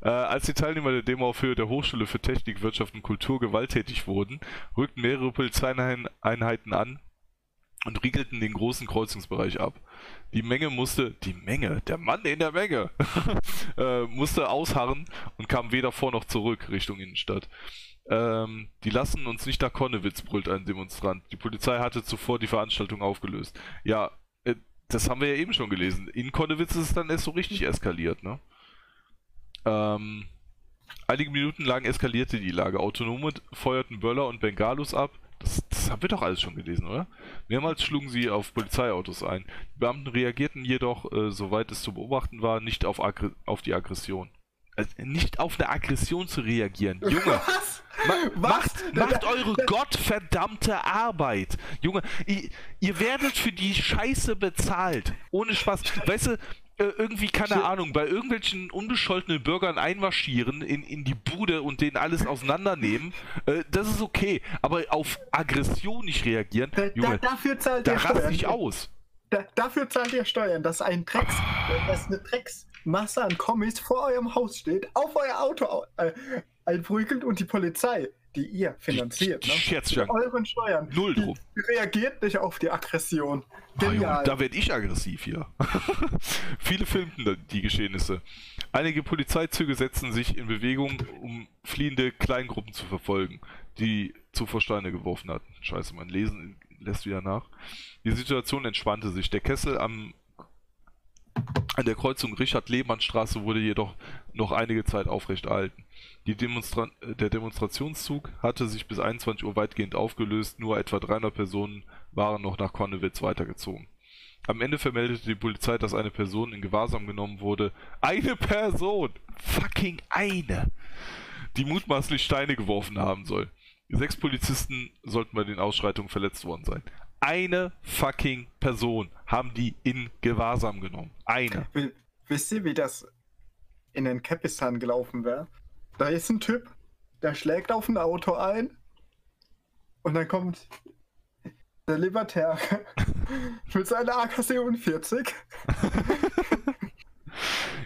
Äh, als die Teilnehmer der Demo auf Höhe der Hochschule für Technik, Wirtschaft und Kultur gewalttätig wurden, rückten mehrere Polizeieinheiten an und riegelten den großen Kreuzungsbereich ab. Die Menge musste, die Menge, der Mann in der Menge, [laughs] äh, musste ausharren und kam weder vor noch zurück Richtung Innenstadt. Ähm, die lassen uns nicht nach Konnewitz, brüllt ein Demonstrant. Die Polizei hatte zuvor die Veranstaltung aufgelöst. Ja, äh, das haben wir ja eben schon gelesen. In Konnewitz ist es dann erst so richtig eskaliert, ne? Ähm, einige Minuten lang eskalierte die Lage. Autonome feuerten Böller und Bengalus ab. Das, das haben wir doch alles schon gelesen, oder? Mehrmals schlugen sie auf Polizeiautos ein. Die Beamten reagierten jedoch, äh, soweit es zu beobachten war, nicht auf, auf die Aggression. Also, nicht auf eine Aggression zu reagieren. Junge, [laughs] Was? Ma Was? Macht, macht eure gottverdammte Arbeit. Junge, ihr, ihr werdet für die Scheiße bezahlt. Ohne Spaß. Weißt du, äh, irgendwie, keine Ahnung, bei irgendwelchen unbescholtenen Bürgern einmarschieren in, in die Bude und denen alles auseinandernehmen, äh, das ist okay. Aber auf Aggression nicht reagieren, Da, da, Junge, dafür zahlt da Steuern. ich aus. Da, dafür zahlt ihr Steuern, dass ein Drecks, dass eine Drecksmasse an Kommis vor eurem Haus steht, auf euer Auto au- äh, einprügelt und die Polizei, die ihr finanziert, ne? Scherzjunkie. Mit euren Steuern, Null drum. reagiert nicht auf die Aggression. Ah, Junge, Genial. da werde ich aggressiv hier. [laughs] Viele filmten die Geschehnisse. Einige Polizeizüge setzten sich in Bewegung, um fliehende Kleingruppen zu verfolgen, die zuvor Steine geworfen hatten. Scheiße, mein Lesen lässt wieder nach. Die Situation entspannte sich. Der Kessel am an der Kreuzung Richard-Lehmann-Straße wurde jedoch noch einige Zeit aufrechterhalten. Demonstra äh, der Demonstrationszug hatte sich bis 21 Uhr weitgehend aufgelöst, nur etwa 300 Personen waren noch nach Konnewitz weitergezogen. Am Ende vermeldete die Polizei, dass eine Person in Gewahrsam genommen wurde. Eine Person! Fucking eine! Die mutmaßlich Steine geworfen haben soll. Sechs Polizisten sollten bei den Ausschreitungen verletzt worden sein. Eine fucking Person haben die in Gewahrsam genommen. Eine. Wi- Wisst ihr, wie das in den Kepistan gelaufen wäre? Da ist ein Typ, der schlägt auf ein Auto ein und dann kommt der Libertäre [laughs] mit seiner AK-47.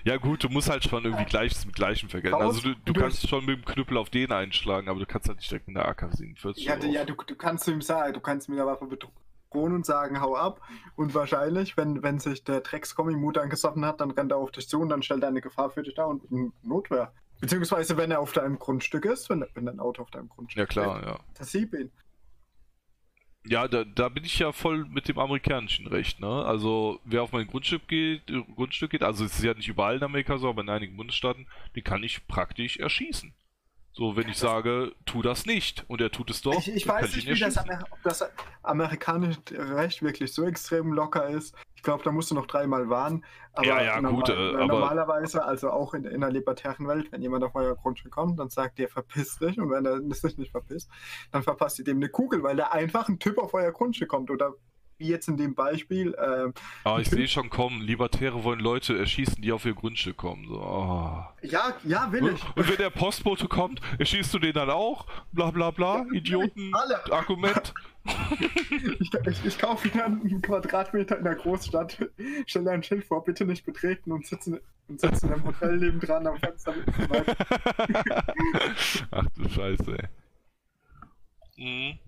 Ja gut, du musst halt schon irgendwie Gleiches mit Gleichem vergelten. Raus, Also du, du kannst schon mit dem Knüppel auf den einschlagen, aber du kannst halt nicht direkt mit der AK-47 Ja, du- ja du, du kannst ihm sagen, du kannst mit der Waffe bedrohen und sagen, hau ab. Und wahrscheinlich, wenn, wenn sich der Dreckskommi Mut angesoffen hat, dann rennt er auf dich zu und dann stellt er eine Gefahr für dich dar und Notwehr. Beziehungsweise, wenn er auf deinem Grundstück ist, wenn, wenn dein Auto auf deinem Grundstück Ja klar, steht, ja. versieb ihn. Ja, da, da bin ich ja voll mit dem amerikanischen Recht, ne? Also wer auf mein Grundstück geht, Grundstück geht, also es ist ja nicht überall in Amerika so, aber in einigen Bundesstaaten, den kann ich praktisch erschießen. So, wenn ich sage, tu das nicht und er tut es doch, Ich, ich weiß nicht, ihn wie das. Amer ob das amerikanische Recht wirklich so extrem locker ist. Ich glaube, da musst du noch dreimal warnen. Aber Ja, ja, gut, äh, aber- normalerweise, also auch in, in der libertären Welt, wenn jemand auf euer Grundstück kommt, dann sagt ihr, verpiss dich. Und wenn er [laughs] sich nicht verpisst, dann verpasst ihr dem eine Kugel, weil da einfach ein Typ auf euer Grundstück kommt. Oder wie jetzt in dem Beispiel, ähm, Aber ich sehe schon kommen, Libertäre wollen Leute erschießen, die auf ihr Grundstück kommen. So, oh. ja, ja, will ich. Und wenn der Postbote kommt, erschießt du den dann auch? Bla bla bla, Idioten, [laughs] alle. Argument. [laughs] Ich, ich, ich kaufe mir einen Quadratmeter in der Großstadt, stelle ein Schild vor, bitte nicht betreten und sitze, und sitze in einem Hotel nebendran am Fenster. [laughs] Ach du Scheiße, ey. Mhm.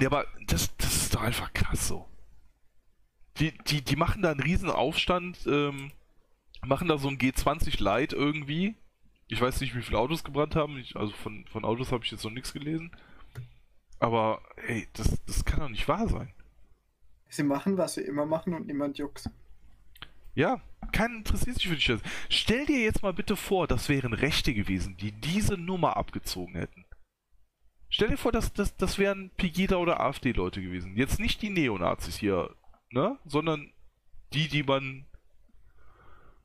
Ja, aber das, das ist doch einfach krass so. Die, die, die machen da einen riesen Aufstand, ähm, machen da so ein G20 Light irgendwie. Ich weiß nicht, wie viele Autos gebrannt haben. Ich, also von, von Autos habe ich jetzt noch nichts gelesen. Aber, ey, das, das kann doch nicht wahr sein. Sie machen, was sie immer machen und niemand juckt. Ja, keiner interessiert sich für die Scheiße. Stell dir jetzt mal bitte vor, das wären Rechte gewesen, die diese Nummer abgezogen hätten. Stell dir vor, das, das, das wären Pegida oder AfD-Leute gewesen. Jetzt nicht die Neonazis hier, ne? Sondern die, die man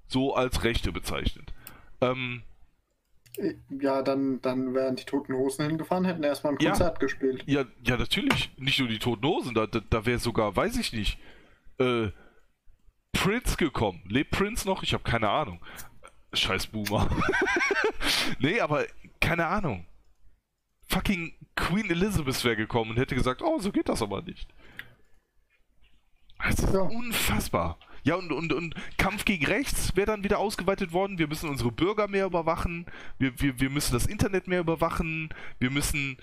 so als Rechte bezeichnet. Ähm, Ja, dann, dann wären die Toten Hosen hingefahren, hätten erstmal ein Ja. Konzert gespielt. ja, ja, natürlich. Nicht nur die Toten Hosen, da, da, da wäre sogar, weiß ich nicht, äh, Prince gekommen. Lebt Prince noch? Ich habe keine Ahnung. Scheiß Boomer. [laughs] nee, aber keine Ahnung. Fucking Queen Elizabeth wäre gekommen und hätte gesagt, oh, so geht das aber nicht. Das ist Ja. unfassbar. Ja, und, und, und Kampf gegen Rechts wäre dann wieder ausgeweitet worden. Wir müssen unsere Bürger mehr überwachen. Wir, wir, wir müssen das Internet mehr überwachen. Wir müssen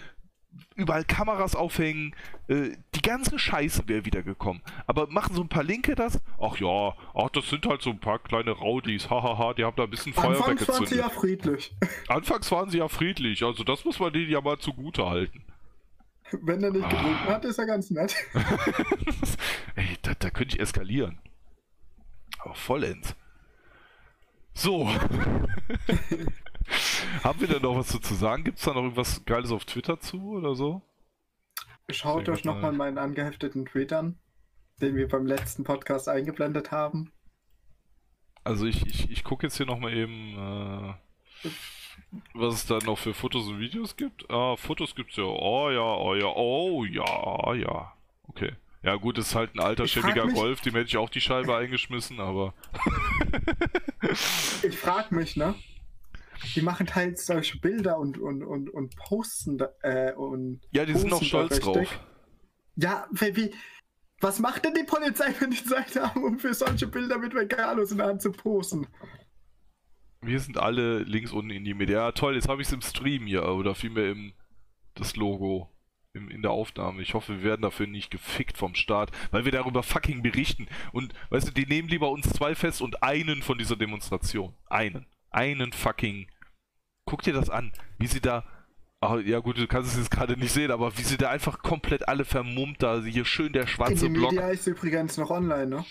überall Kameras aufhängen. Äh, die ganze Scheiße wäre wieder gekommen. Aber machen so ein paar Linke das? Ach ja, ach, das sind halt so ein paar kleine Rowdies. Hahaha, die haben da ein bisschen Feuerwerk Anfangs waren sie ja friedlich. [laughs] Anfangs waren sie ja friedlich. Also das muss man denen ja mal zugute halten. Wenn er nicht Ah. getrunken hat, ist er ganz nett. [laughs] Ey, da, da könnte ich eskalieren. Aber vollends. So. [laughs] Haben wir denn noch was dazu sagen? Gibt es da noch irgendwas Geiles auf Twitter zu oder so? Schaut euch nochmal meinen angehefteten Tweet an, den wir beim letzten Podcast eingeblendet haben. Also ich, ich, ich gucke jetzt hier nochmal eben, äh, was es da noch für Fotos und Videos gibt. Ah, Fotos gibt's ja. Oh ja, oh ja, oh ja, ja. Okay. Ja gut, ist halt ein alter, frag schäbiger Golf, dem hätte ich auch die Scheibe eingeschmissen, aber... Ich frage mich, ne? Die machen teils solche Bilder und, und, und, und posten äh, und. Ja, die sind auch stolz drauf. Ja, wie, was macht denn die Polizei, wenn die Zeit haben, um für solche Bilder mit Veganos in der Hand zu posten? Wir sind alle links unten in die Mitte. Ja, toll, jetzt habe ich es im Stream hier, oder vielmehr im das Logo im, in der Aufnahme. Ich hoffe, wir werden dafür nicht gefickt vom Staat, weil wir darüber fucking berichten. Und weißt du, die nehmen lieber uns zwei fest und einen von dieser Demonstration. Einen. Einen fucking. Guck dir das an, wie sie da. Ah, ja gut, du kannst es jetzt gerade nicht sehen, aber wie sie da einfach komplett alle vermummt da, hier schön der schwarze Block. Media ist übrigens noch online, ne?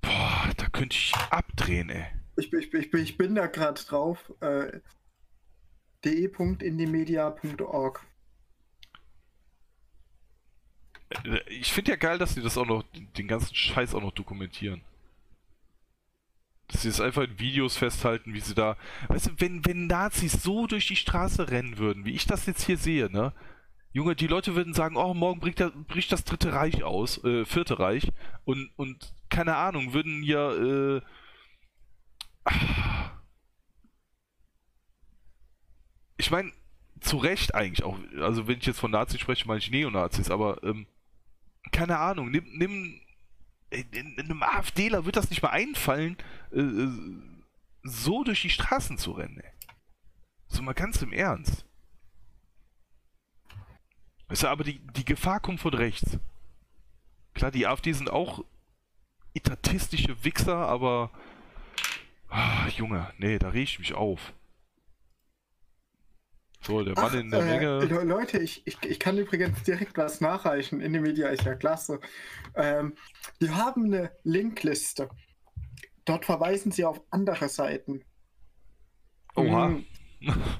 Boah, da könnte ich abdrehen, ey. Ich, bin- ich, ich, ich bin da gerade drauf. Äh, de.indimedia.org. Ich finde ja geil, dass sie das auch noch, den ganzen Scheiß auch noch dokumentieren. Dass sie es einfach in Videos festhalten, wie sie da. Weißt du, wenn, wenn Nazis so durch die Straße rennen würden, wie ich das jetzt hier sehe, ne? Junge, die Leute würden sagen, oh, morgen bricht, das- bricht das dritte Reich aus, äh, vierte Reich. Und, und keine Ahnung, würden hier, äh. Ich meine, zu Recht eigentlich auch. Also wenn ich jetzt von Nazis spreche, meine ich Neonazis, aber ähm, keine Ahnung, nimm, nimm in, in, einem AfDler wird das nicht mal einfallen, äh, äh, so durch die Straßen zu rennen. So mal ganz im Ernst. Weißt du, aber die, die Gefahr kommt von rechts. Klar, die AfD sind auch etatistische Wichser, aber ah, Junge, nee, da reg ich mich auf. So, der Mann Ach, in der äh, Menge. Le- Leute, ich, ich, ich kann übrigens direkt was nachreichen. In Media ist ja klasse. Ähm, die haben eine Linkliste. Dort verweisen sie auf andere Seiten. Oha. Mm,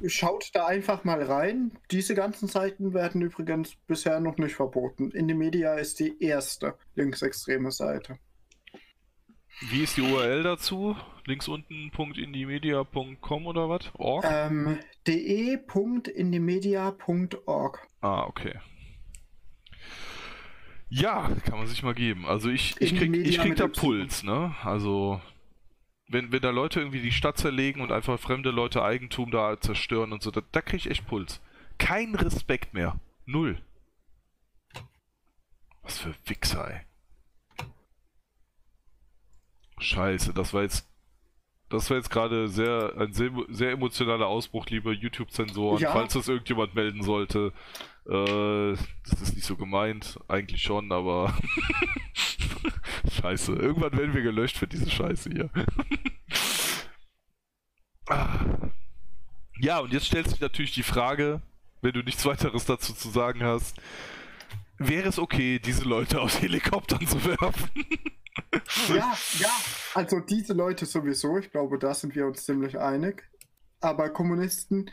Schaut da einfach mal rein. Diese ganzen Seiten werden übrigens bisher noch nicht verboten. In Media ist die erste linksextreme Seite. Wie ist die URL dazu? Links unten .indimedia.com oder was? Org? Ähm, de.indimedia.org. Ah, okay. Ja, kann man sich mal geben. Also ich, ich krieg, ich krieg da. Puls, ne? Also wenn, wenn da Leute irgendwie die Stadt zerlegen und einfach fremde Leute Eigentum da zerstören und so, da, da krieg ich echt Puls. Kein Respekt mehr. Null. Was für Wichser, ey. Scheiße, das war jetzt. Das war jetzt gerade sehr ein sehr, sehr emotionaler Ausbruch, liebe YouTube-Zensoren. Ja. Falls das irgendjemand melden sollte, äh, das ist nicht so gemeint, eigentlich schon, aber [laughs] Scheiße. Irgendwann werden wir gelöscht für diese Scheiße hier. [laughs] Ja, und jetzt stellt sich natürlich die Frage, wenn du nichts weiteres dazu zu sagen hast, wäre es okay, diese Leute aus Helikoptern zu werfen? [laughs] Ja, [laughs] ja. Also diese Leute sowieso, ich glaube, da sind wir uns ziemlich einig. Aber Kommunisten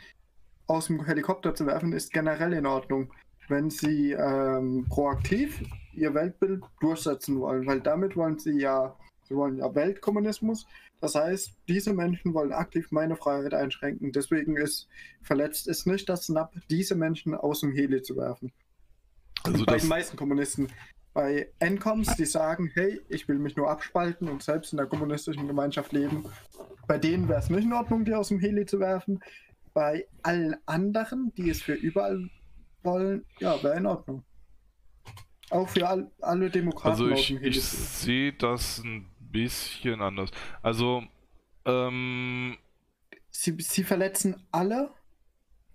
aus dem Helikopter zu werfen, ist generell in Ordnung, wenn sie ähm, proaktiv ihr Weltbild durchsetzen wollen, weil damit wollen sie ja, sie wollen ja Weltkommunismus. Das heißt, diese Menschen wollen aktiv meine Freiheit einschränken. Deswegen ist verletzt ist nicht das SNAP, diese Menschen aus dem Heli zu werfen. Also bei den meisten Kommunisten. Bei NCOMs, die sagen, hey, ich will mich nur abspalten und selbst in der kommunistischen Gemeinschaft leben. Bei denen wäre es nicht in Ordnung, die aus dem Heli zu werfen. Bei allen anderen, die es für überall wollen, ja, wäre in Ordnung. Auch für all, alle Demokraten also ich, dem Heli. ich sehe das ein bisschen anders. Also, ähm, Sie, sie verletzen alle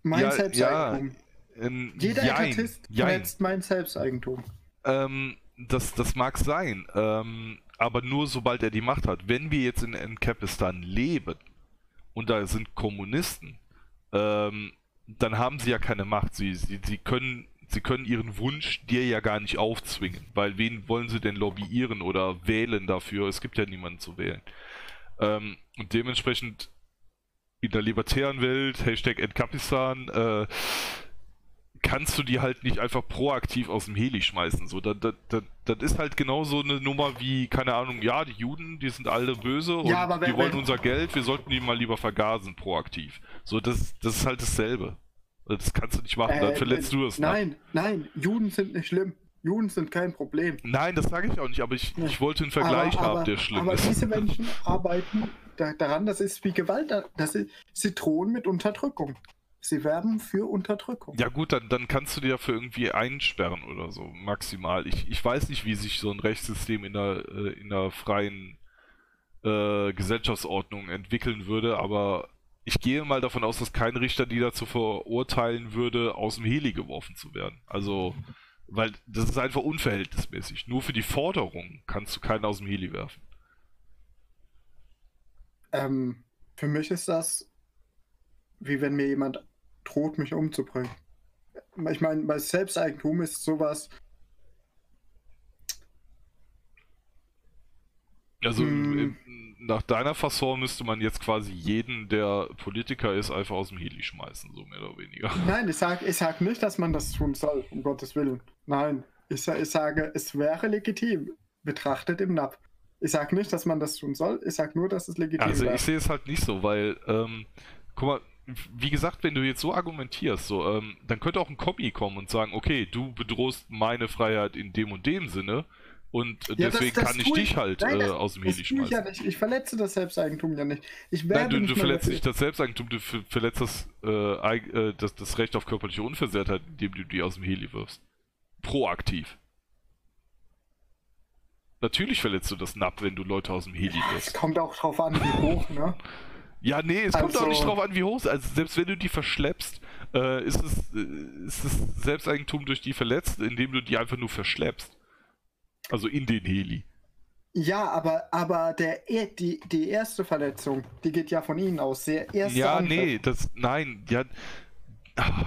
mein Ja, Selbsteigentum. ähm, Jeder jein, Etatist jein. verletzt mein Selbsteigentum. Ähm, das, das mag sein, ähm, aber nur sobald er die Macht hat. Wenn wir jetzt in Enkapistan leben und da sind Kommunisten, ähm, dann haben sie ja keine Macht. Sie, sie, sie, können, sie können ihren Wunsch dir ja gar nicht aufzwingen, weil wen wollen sie denn lobbyieren oder wählen dafür? Es gibt ja niemanden zu wählen. Ähm, und dementsprechend in der libertären Welt, Hashtag Enkapistan, äh, kannst du die halt nicht einfach proaktiv aus dem Heli schmeißen. So, das, das, das, das ist halt genauso eine Nummer wie, keine Ahnung, ja, die Juden, die sind alle böse und Ja, aber wenn- die wollen wenn- unser Geld, wir sollten die mal lieber vergasen, proaktiv. So, das, das ist halt dasselbe. Das kannst du nicht machen, dann Äh, verletzt du es. Nein, nein, Juden sind nicht schlimm. Juden sind kein Problem. Nein, das sage ich auch nicht, aber ich, Ja. ich wollte einen Vergleich aber, haben, aber, der schlimm aber ist. diese [laughs] Menschen arbeiten da, daran, das ist wie Gewalt, das ist, sie drohen mit Unterdrückung. Sie werben für Unterdrückung. Ja gut, dann, dann kannst du dir dafür irgendwie einsperren oder so, maximal. Ich, ich weiß nicht, wie sich so ein Rechtssystem in der, äh, in der freien äh, Gesellschaftsordnung entwickeln würde, aber ich gehe mal davon aus, dass kein Richter die dazu verurteilen würde, aus dem Heli geworfen zu werden. Also, weil das ist einfach unverhältnismäßig. Nur für die Forderung kannst du keinen aus dem Heli werfen. Ähm, für mich ist das, wie wenn mir jemand droht, mich umzubringen. Ich meine, bei Selbsteigentum ist sowas, Also Hm. nach deiner Fasson müsste man jetzt quasi jeden, der Politiker ist, einfach aus dem Heli schmeißen, so mehr oder weniger. [laughs] Nein, ich sage ich sag nicht, dass man das tun soll, um Gottes Willen. Nein, ich, ich sage, es wäre legitim, betrachtet im NAP. Ich sage nicht, dass man das tun soll, ich sage nur, dass es legitim Also wäre. ich sehe es halt nicht so, weil, ähm, guck mal, wie gesagt, wenn du jetzt so argumentierst, so, ähm, dann könnte auch ein Kommi kommen und sagen, okay, du bedrohst meine Freiheit in dem und dem Sinne und äh, Ja, das- deswegen das kann ich dich halt Nein, äh, das- aus dem das Heli tue ich ja schmeißen. nicht. Ich verletze das Selbsteigentum ja nicht. Ich Nein, werbe du, nicht du verletzt nicht das Selbsteigentum, du ver- verletzt das, äh, äh, das, das Recht auf körperliche Unversehrtheit, indem du die aus dem Heli wirfst. Proaktiv. Natürlich verletzt du das NAP, wenn du Leute aus dem Heli Es wirfst. kommt auch drauf an, wie hoch, ne? [laughs] Ja, nee, es kommt Also- auch nicht drauf an, wie hoch es ist. Also selbst wenn du die verschleppst, äh, ist, es, äh, ist es Selbsteigentum durch die verletzt, indem du die einfach nur verschleppst. Also in den Heli. Ja, aber, aber der, er- die, die erste Verletzung, die geht ja von Ihnen aus. Der erste Ja, Angriff. nee, das, nein, ja, ah,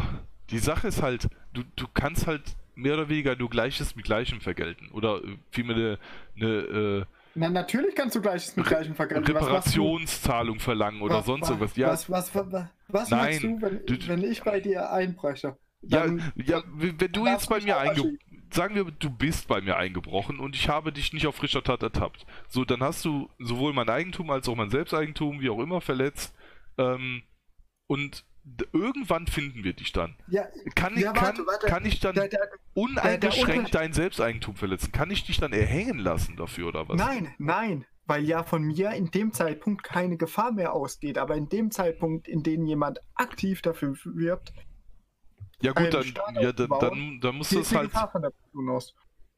die Sache ist halt, du, du kannst halt mehr oder weniger nur Gleiches mit Gleichem vergelten. Oder äh, vielmehr eine, eine Na, natürlich kannst du gleiches mit gleichem du? Reparationszahlung verlangen oder Was- sonst was- irgendwas. Ja, Was, was, was, was Nein, machst du, wenn, du- wenn ich bei dir einbreche? ja, Dann- ja, wenn wenn du jetzt bei mir eingebrochen, sagen wir, du bist bei mir eingebrochen und ich habe dich nicht auf frischer Tat ertappt. So, dann hast du sowohl mein Eigentum als auch mein Selbsteigentum, wie auch immer, verletzt. Ähm, und irgendwann finden wir dich dann. Ja, Kann ich, Ja, warte, kann, warte. kann ich dann der, der, uneingeschränkt Unterschied- dein Selbsteigentum verletzen? Kann ich dich dann erhängen lassen dafür oder was? Nein, nein, weil ja von mir in dem Zeitpunkt keine Gefahr mehr ausgeht, aber in dem Zeitpunkt, in dem jemand aktiv dafür wirbt, Ja gut, dann, ja, dann, dann, dann muss das halt. Der.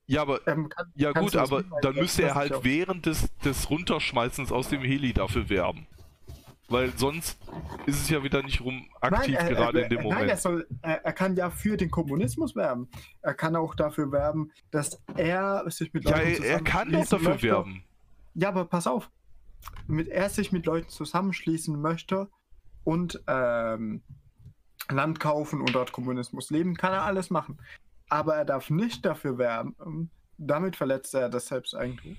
Ja, aber Ähm, kann, ja gut, aber dann müsste er halt während des, des Runterschmeißens aus dem Heli dafür werben. Weil sonst ist es ja wieder nicht rum aktiv Nein, er- gerade er, in dem Nein, er, Moment. soll, er, er kann ja für den Kommunismus werben. Er kann auch dafür werben, dass er sich mit Ja, Leuten er, er kann doch dafür möchte. werben. Ja, aber pass auf. Mit er sich mit Leuten zusammenschließen möchte und ähm, Land kaufen und dort Kommunismus leben, kann er alles machen. Aber er darf nicht dafür werben. Damit verletzt er das Selbsteigentum,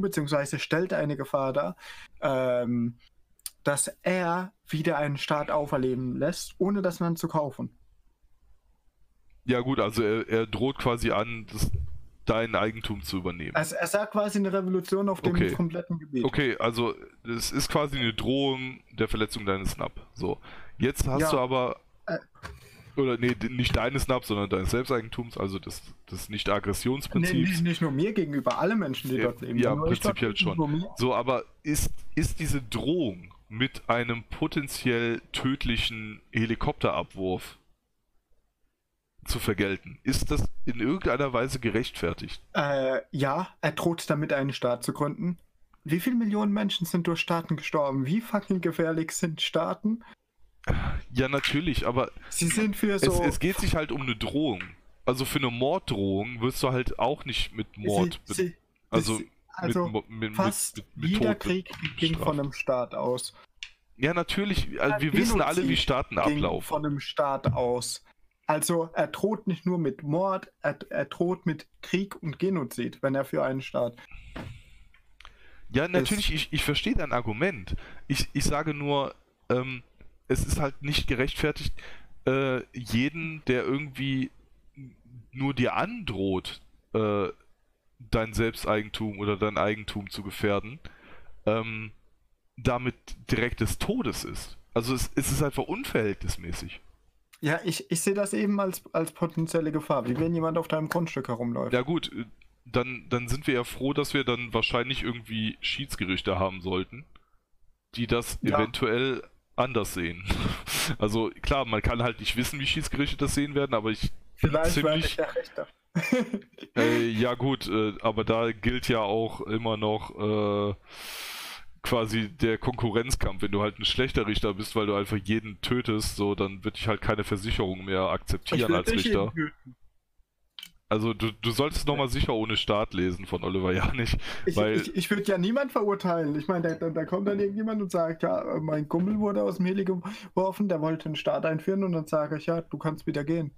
beziehungsweise stellt eine Gefahr dar, ähm, dass er wieder einen Staat auferleben lässt, ohne das Land zu kaufen. Ja gut, also er, er droht quasi an, das, dein Eigentum zu übernehmen. Also er sagt quasi eine Revolution auf dem Okay. kompletten Gebiet. Okay, also es ist quasi eine Drohung der Verletzung deines NAP. So. Jetzt hast Ja. du aber. Äh. Oder nee, nicht deines NAP, sondern deines Selbsteigentums, also des, des Nee, Nicht-Aggressionsprinzips. nicht, nicht nur mir gegenüber, alle Menschen, die Ja, dort leben. ja, prinzipiell schon. So, aber ist, ist diese Drohung mit einem potenziell tödlichen Helikopterabwurf zu vergelten? Ist das in irgendeiner Weise gerechtfertigt? Äh, ja, er droht damit, einen Staat zu gründen. Wie viele Millionen Menschen sind durch Staaten gestorben? Wie fucking gefährlich sind Staaten? Ja, natürlich, aber Sie sind für so. es, es geht sich halt um eine Drohung. Also für eine Morddrohung wirst du halt auch nicht mit Mord. sie, sie, also sie, also mit, mit, fast mit, mit, jeder Tod Krieg ging von einem Staat aus. Ja, natürlich. Also wir Genozid wissen alle, wie Staaten ging ablaufen. von einem Staat aus. Also er droht nicht nur mit Mord, er, er droht mit Krieg und Genozid, wenn er für einen Staat. Ja, natürlich, ich, ich verstehe dein Argument. Ich, ich sage nur, ähm, es ist halt nicht gerechtfertigt, äh, jeden, der irgendwie nur dir androht, äh, dein Selbsteigentum oder dein Eigentum zu gefährden, ähm, damit direkt des Todes ist. Also es, es ist einfach unverhältnismäßig. Ja, ich, ich sehe das eben als, als potenzielle Gefahr, wie wenn jemand auf deinem Grundstück herumläuft. Ja gut, äh, dann, dann sind wir ja froh, dass wir dann wahrscheinlich irgendwie Schiedsgerichte haben sollten, die das Ja. eventuell anders sehen. [laughs] Also klar, man kann halt nicht wissen, wie Schiedsgerichte das sehen werden, aber ich Vielleicht ziemlich- ich der Richter. [laughs] äh, ja gut, äh, aber da gilt ja auch immer noch äh, quasi der Konkurrenzkampf. Wenn du halt ein schlechter Richter bist, weil du einfach jeden tötest, so dann wird dich halt keine Versicherung mehr akzeptieren als Richter. Also du, du solltest nochmal sicher ohne Staat lesen von Oliver Janich. Ich, Weil- ich, ich würde ja niemand verurteilen. Ich meine, da, da, da kommt dann irgendjemand und sagt, ja, mein Kumpel wurde aus dem Heli geworfen, der wollte einen Staat einführen und dann sage ich, ja, du kannst wieder gehen.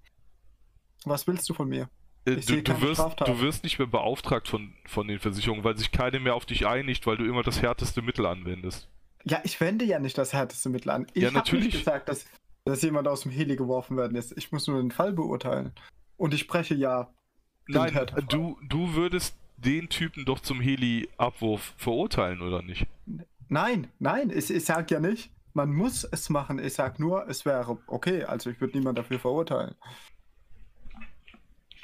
Was willst du von mir? Äh, Du, du, wirst, du wirst nicht mehr beauftragt von, von den Versicherungen, weil sich keine mehr auf dich einigt, weil du immer das härteste Mittel anwendest. Ja, ich wende ja nicht das härteste Mittel an. Ich Ja, habe natürlich. nicht gesagt, dass, dass jemand aus dem Heli geworfen werden ist. Ich muss nur den Fall beurteilen. Und ich spreche ja. Nein, du, du würdest den Typen doch zum Heli-Abwurf verurteilen, oder nicht? Nein, nein, ich, ich sag ja nicht, man muss es machen. Ich sag nur, es wäre okay. Also ich würde niemand dafür verurteilen.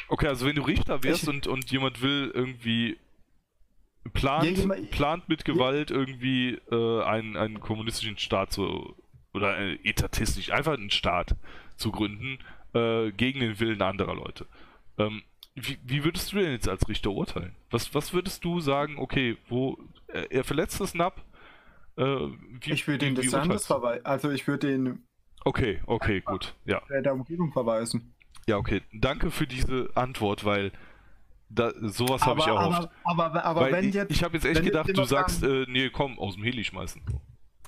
Okay, also wenn du Richter wärst Ich- und, und jemand will irgendwie plant, Ja, plant mit Gewalt irgendwie äh, einen, einen kommunistischen Staat zu oder äh, etatistisch, einfach einen Staat zu gründen äh, gegen den Willen anderer Leute. Ähm, wie, wie würdest du denn jetzt als Richter urteilen? Was, was würdest du sagen, okay, wo er, er verletzt das NAP? Äh, wie, ich würde wie des Landes verweisen. Also ich würde ihn Okay, okay, gut. Ja. äh, der Umgebung verweisen. Ja, okay. Danke für diese Antwort, weil da, sowas habe ich erhofft. aber, aber, aber weil wenn ich, jetzt. ich habe jetzt echt jetzt gedacht, du sagst, sagen- äh, nee, komm, aus dem Heli schmeißen.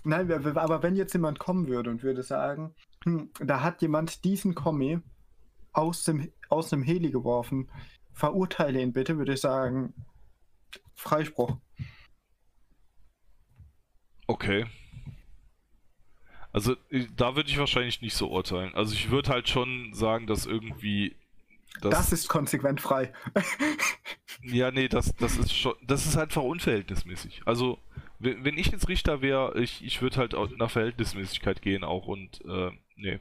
Nein, aber wenn jetzt jemand kommen würde und würde sagen, hm, da hat jemand diesen Kommi aus dem, aus dem Heli geworfen, verurteile ihn bitte, würde ich sagen, Freispruch. Okay. Also, ich- da würde ich wahrscheinlich nicht so urteilen. Also, ich würde halt schon sagen, dass irgendwie. Das, Das ist konsequent frei. [laughs] ja, nee, das, das ist schon. Das ist einfach unverhältnismäßig. Also, wenn, ich jetzt Richter wäre, ich, ich würde halt auch nach Verhältnismäßigkeit gehen auch und, äh, nee.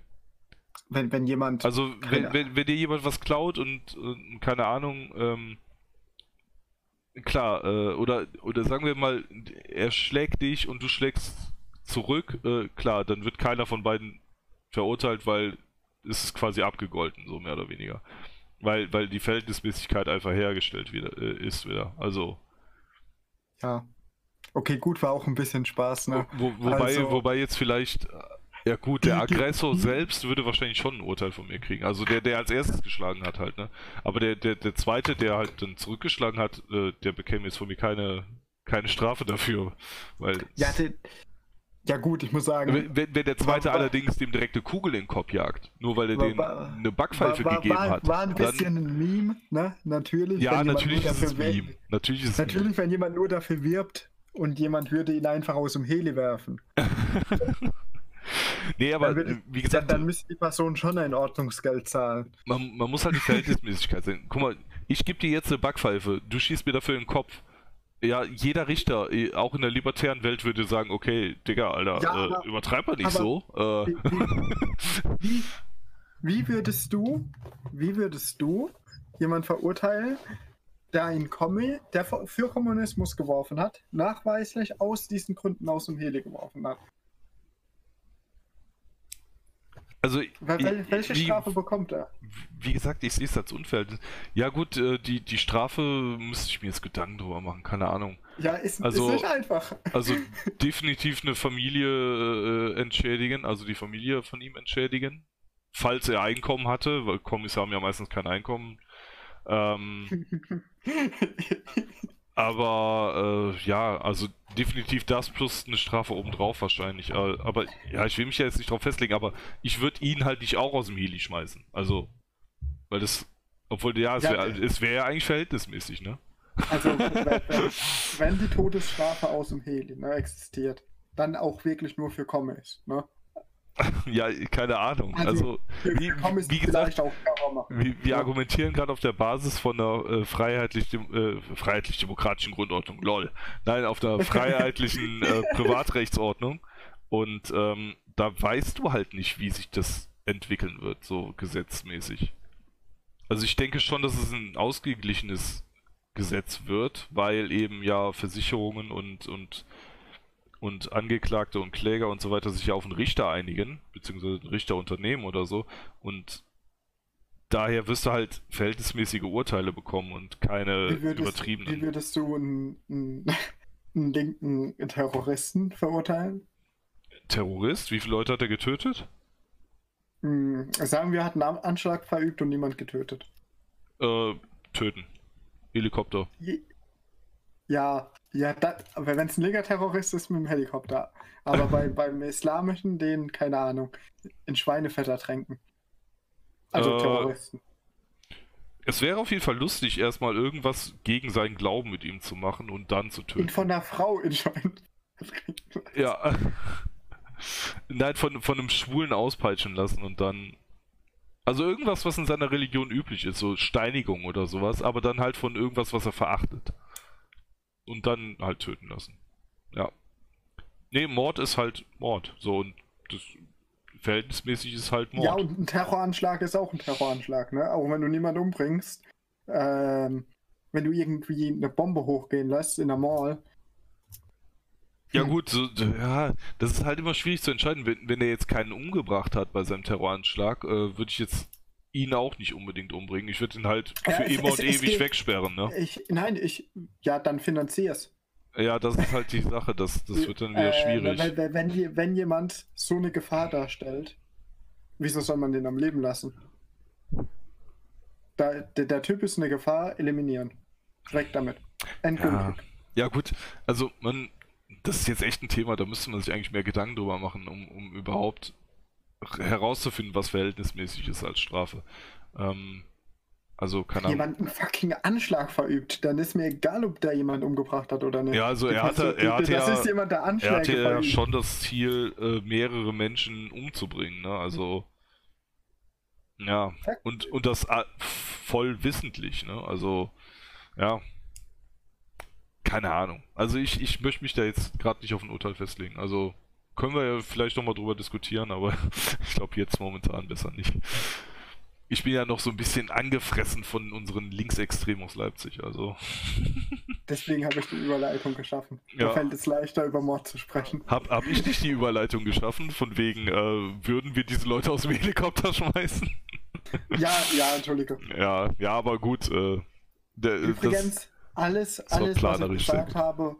Wenn, wenn jemand. Also, wenn, wenn, wenn dir jemand was klaut und, äh, keine Ahnung, ähm, klar, äh, oder, oder sagen wir mal, er schlägt dich und du schlägst zurück, äh, klar, dann wird keiner von beiden verurteilt, weil es ist quasi abgegolten, so mehr oder weniger. Weil, weil die Verhältnismäßigkeit einfach hergestellt wieder, äh, ist wieder. Also, ja. Okay, gut, war auch ein bisschen Spaß, ne? wo, wobei, Also- wobei jetzt vielleicht, äh, ja gut, der Aggressor selbst würde wahrscheinlich schon ein Urteil von mir kriegen. Also der, der als erstes geschlagen hat halt, ne? Aber der, der, der zweite, der halt dann zurückgeschlagen hat, äh, der bekäme jetzt von mir keine, keine Strafe dafür. Weil Ja, de, ja gut, ich muss sagen. wenn, wenn der zweite War- allerdings dem direkte Kugel in den Kopf jagt, nur weil er den eine Backpfeife war, war, gegeben war, hat. war ein dann- bisschen ein Meme, ne? Natürlich. ja, natürlich ist es ein Meme. Natürlich ist es ein Meme. Natürlich, wenn jemand nur dafür wirbt und jemand würde ihn einfach aus dem Heli werfen. [laughs] Nee, aber dann, würde, äh, wie dann, gesagt, dann müsste die Person schon ein Ordnungsgeld zahlen. man, man muss halt die Verhältnismäßigkeit sehen. Guck mal, ich gebe dir jetzt eine Backpfeife, du schießt mir dafür in den Kopf. Ja, jeder Richter, eh, auch in der libertären Welt, würde sagen, okay, Digga, Alter, Ja, äh, aber- übertreib mal nicht so. Äh, wie, wie würdest du, wie würdest du jemand verurteilen, der einen Kommi, der für Kommunismus geworfen hat, nachweislich aus diesen Gründen aus dem Heli geworfen hat? Also, Wel wel welche wie, Strafe bekommt er? wie gesagt, ich sehe es als unfair. Ja gut, äh, die, die Strafe müsste ich mir jetzt Gedanken drüber machen, keine Ahnung. Ja, ist, Also- ist nicht einfach. Also [laughs] definitiv eine Familie äh, entschädigen, also die Familie von ihm entschädigen, falls er Einkommen hatte, weil Kommis haben ja meistens kein Einkommen. Ähm, [laughs] aber äh, ja, also definitiv das plus eine Strafe obendrauf wahrscheinlich. Äh, aber ja, ich will mich ja jetzt nicht drauf festlegen, aber ich würde ihn halt nicht auch aus dem Heli schmeißen. Also, weil das, obwohl ja, es wäre wär ja eigentlich verhältnismäßig, ne? Also, [laughs] wenn, die Todesstrafe aus dem Heli ne, existiert, dann auch wirklich nur für Kommis. Ne? [laughs] Ja, keine Ahnung. Also, Also, wie, wie gesagt, wir, wir argumentieren gerade auf der Basis von einer äh, freiheitlich, äh, freiheitlich-demokratischen Grundordnung. Lol. Nein, auf einer [laughs] freiheitlichen äh, Privatrechtsordnung. Und ähm, da weißt du halt nicht, wie sich das entwickeln wird, so gesetzmäßig. Also ich denke schon, dass es ein ausgeglichenes Gesetz wird, weil eben ja Versicherungen und, und, und Angeklagte und Kläger und so weiter sich ja auf einen Richter einigen, beziehungsweise ein Richterunternehmen oder so. Und daher wirst du halt verhältnismäßige Urteile bekommen und keine Wie würdest, wie übertriebenen. würdest du einen, einen, [laughs] einen linken Terroristen verurteilen? Terrorist? Wie viele Leute hat er getötet? Hm, sagen wir, er hat einen An- Anschlag verübt und niemand getötet. Äh, töten. Helikopter. Je- Ja, ja, wenn es ein linker Terrorist ist, mit dem Helikopter. Aber bei, [laughs] beim Islamischen, den, keine Ahnung, in Schweinefett ertränken. Also Äh, Terroristen. Es wäre auf jeden Fall lustig, erstmal irgendwas gegen seinen Glauben mit ihm zu machen und dann zu Ihn töten. von der Frau in Schweinefett. Ja. Nein, von, von einem Schwulen auspeitschen lassen und dann. Also irgendwas, was in seiner Religion üblich ist, so Steinigung oder sowas, aber dann halt von irgendwas, was er verachtet. Und dann halt töten lassen. Ja. Nee, Mord ist halt Mord. So, und das verhältnismäßig ist halt Mord. Ja, und ein Terroranschlag ist auch ein Terroranschlag, ne? Auch wenn du niemanden umbringst. Ähm, wenn du irgendwie eine Bombe hochgehen lässt in der Mall. Ja gut, so, ja, das ist halt immer schwierig zu entscheiden. Wenn, wenn er jetzt keinen umgebracht hat bei seinem Terroranschlag, äh, würde ich jetzt ihn auch nicht unbedingt umbringen. Ich würde ihn halt Ja, für es- immer es- und es ewig geht- wegsperren, ne? Ich, nein, ich, ja, dann finanzier's. Ja, das ist halt die Sache, das, das wird dann wieder Äh, schwierig. Wenn, wenn, wenn, je- wenn jemand so eine Gefahr darstellt, wieso soll man den am Leben lassen? Da, der, der Typ ist eine Gefahr, eliminieren. Weg damit. Ja, Endgültig. ja gut, also man, das ist jetzt echt ein Thema, da müsste man sich eigentlich mehr Gedanken drüber machen, um, um überhaupt herauszufinden, was verhältnismäßig ist als Strafe. Ähm, also keine Ahnung. Jemand einen fucking Anschlag verübt, dann ist mir egal, ob der jemand umgebracht hat oder nicht. Ja, also Die er hatte, Person- er hatte das ja, ist jemand, der er hatte ja verübt. schon das Ziel, äh, mehrere Menschen umzubringen, ne? Also ja, und, und das a- voll wissentlich, ne? Also ja, keine Ahnung. Also ich, ich möchte mich da jetzt gerade nicht auf ein Urteil festlegen. Also können wir ja vielleicht nochmal drüber diskutieren, aber [laughs] ich glaube jetzt momentan besser nicht. Ich bin ja noch so ein bisschen angefressen von unseren Linksextremen aus Leipzig, also. [laughs] Deswegen habe ich die Überleitung geschaffen. Ja. fällt es leichter, über Mord zu sprechen. Hab, hab ich nicht die Überleitung geschaffen, von wegen, äh, würden wir diese Leute aus dem Helikopter [laughs] schmeißen? Ja, ja, entschuldige. ja, ja, aber gut, äh, der, Übrigens, das, alles, alles was ich gesagt habe,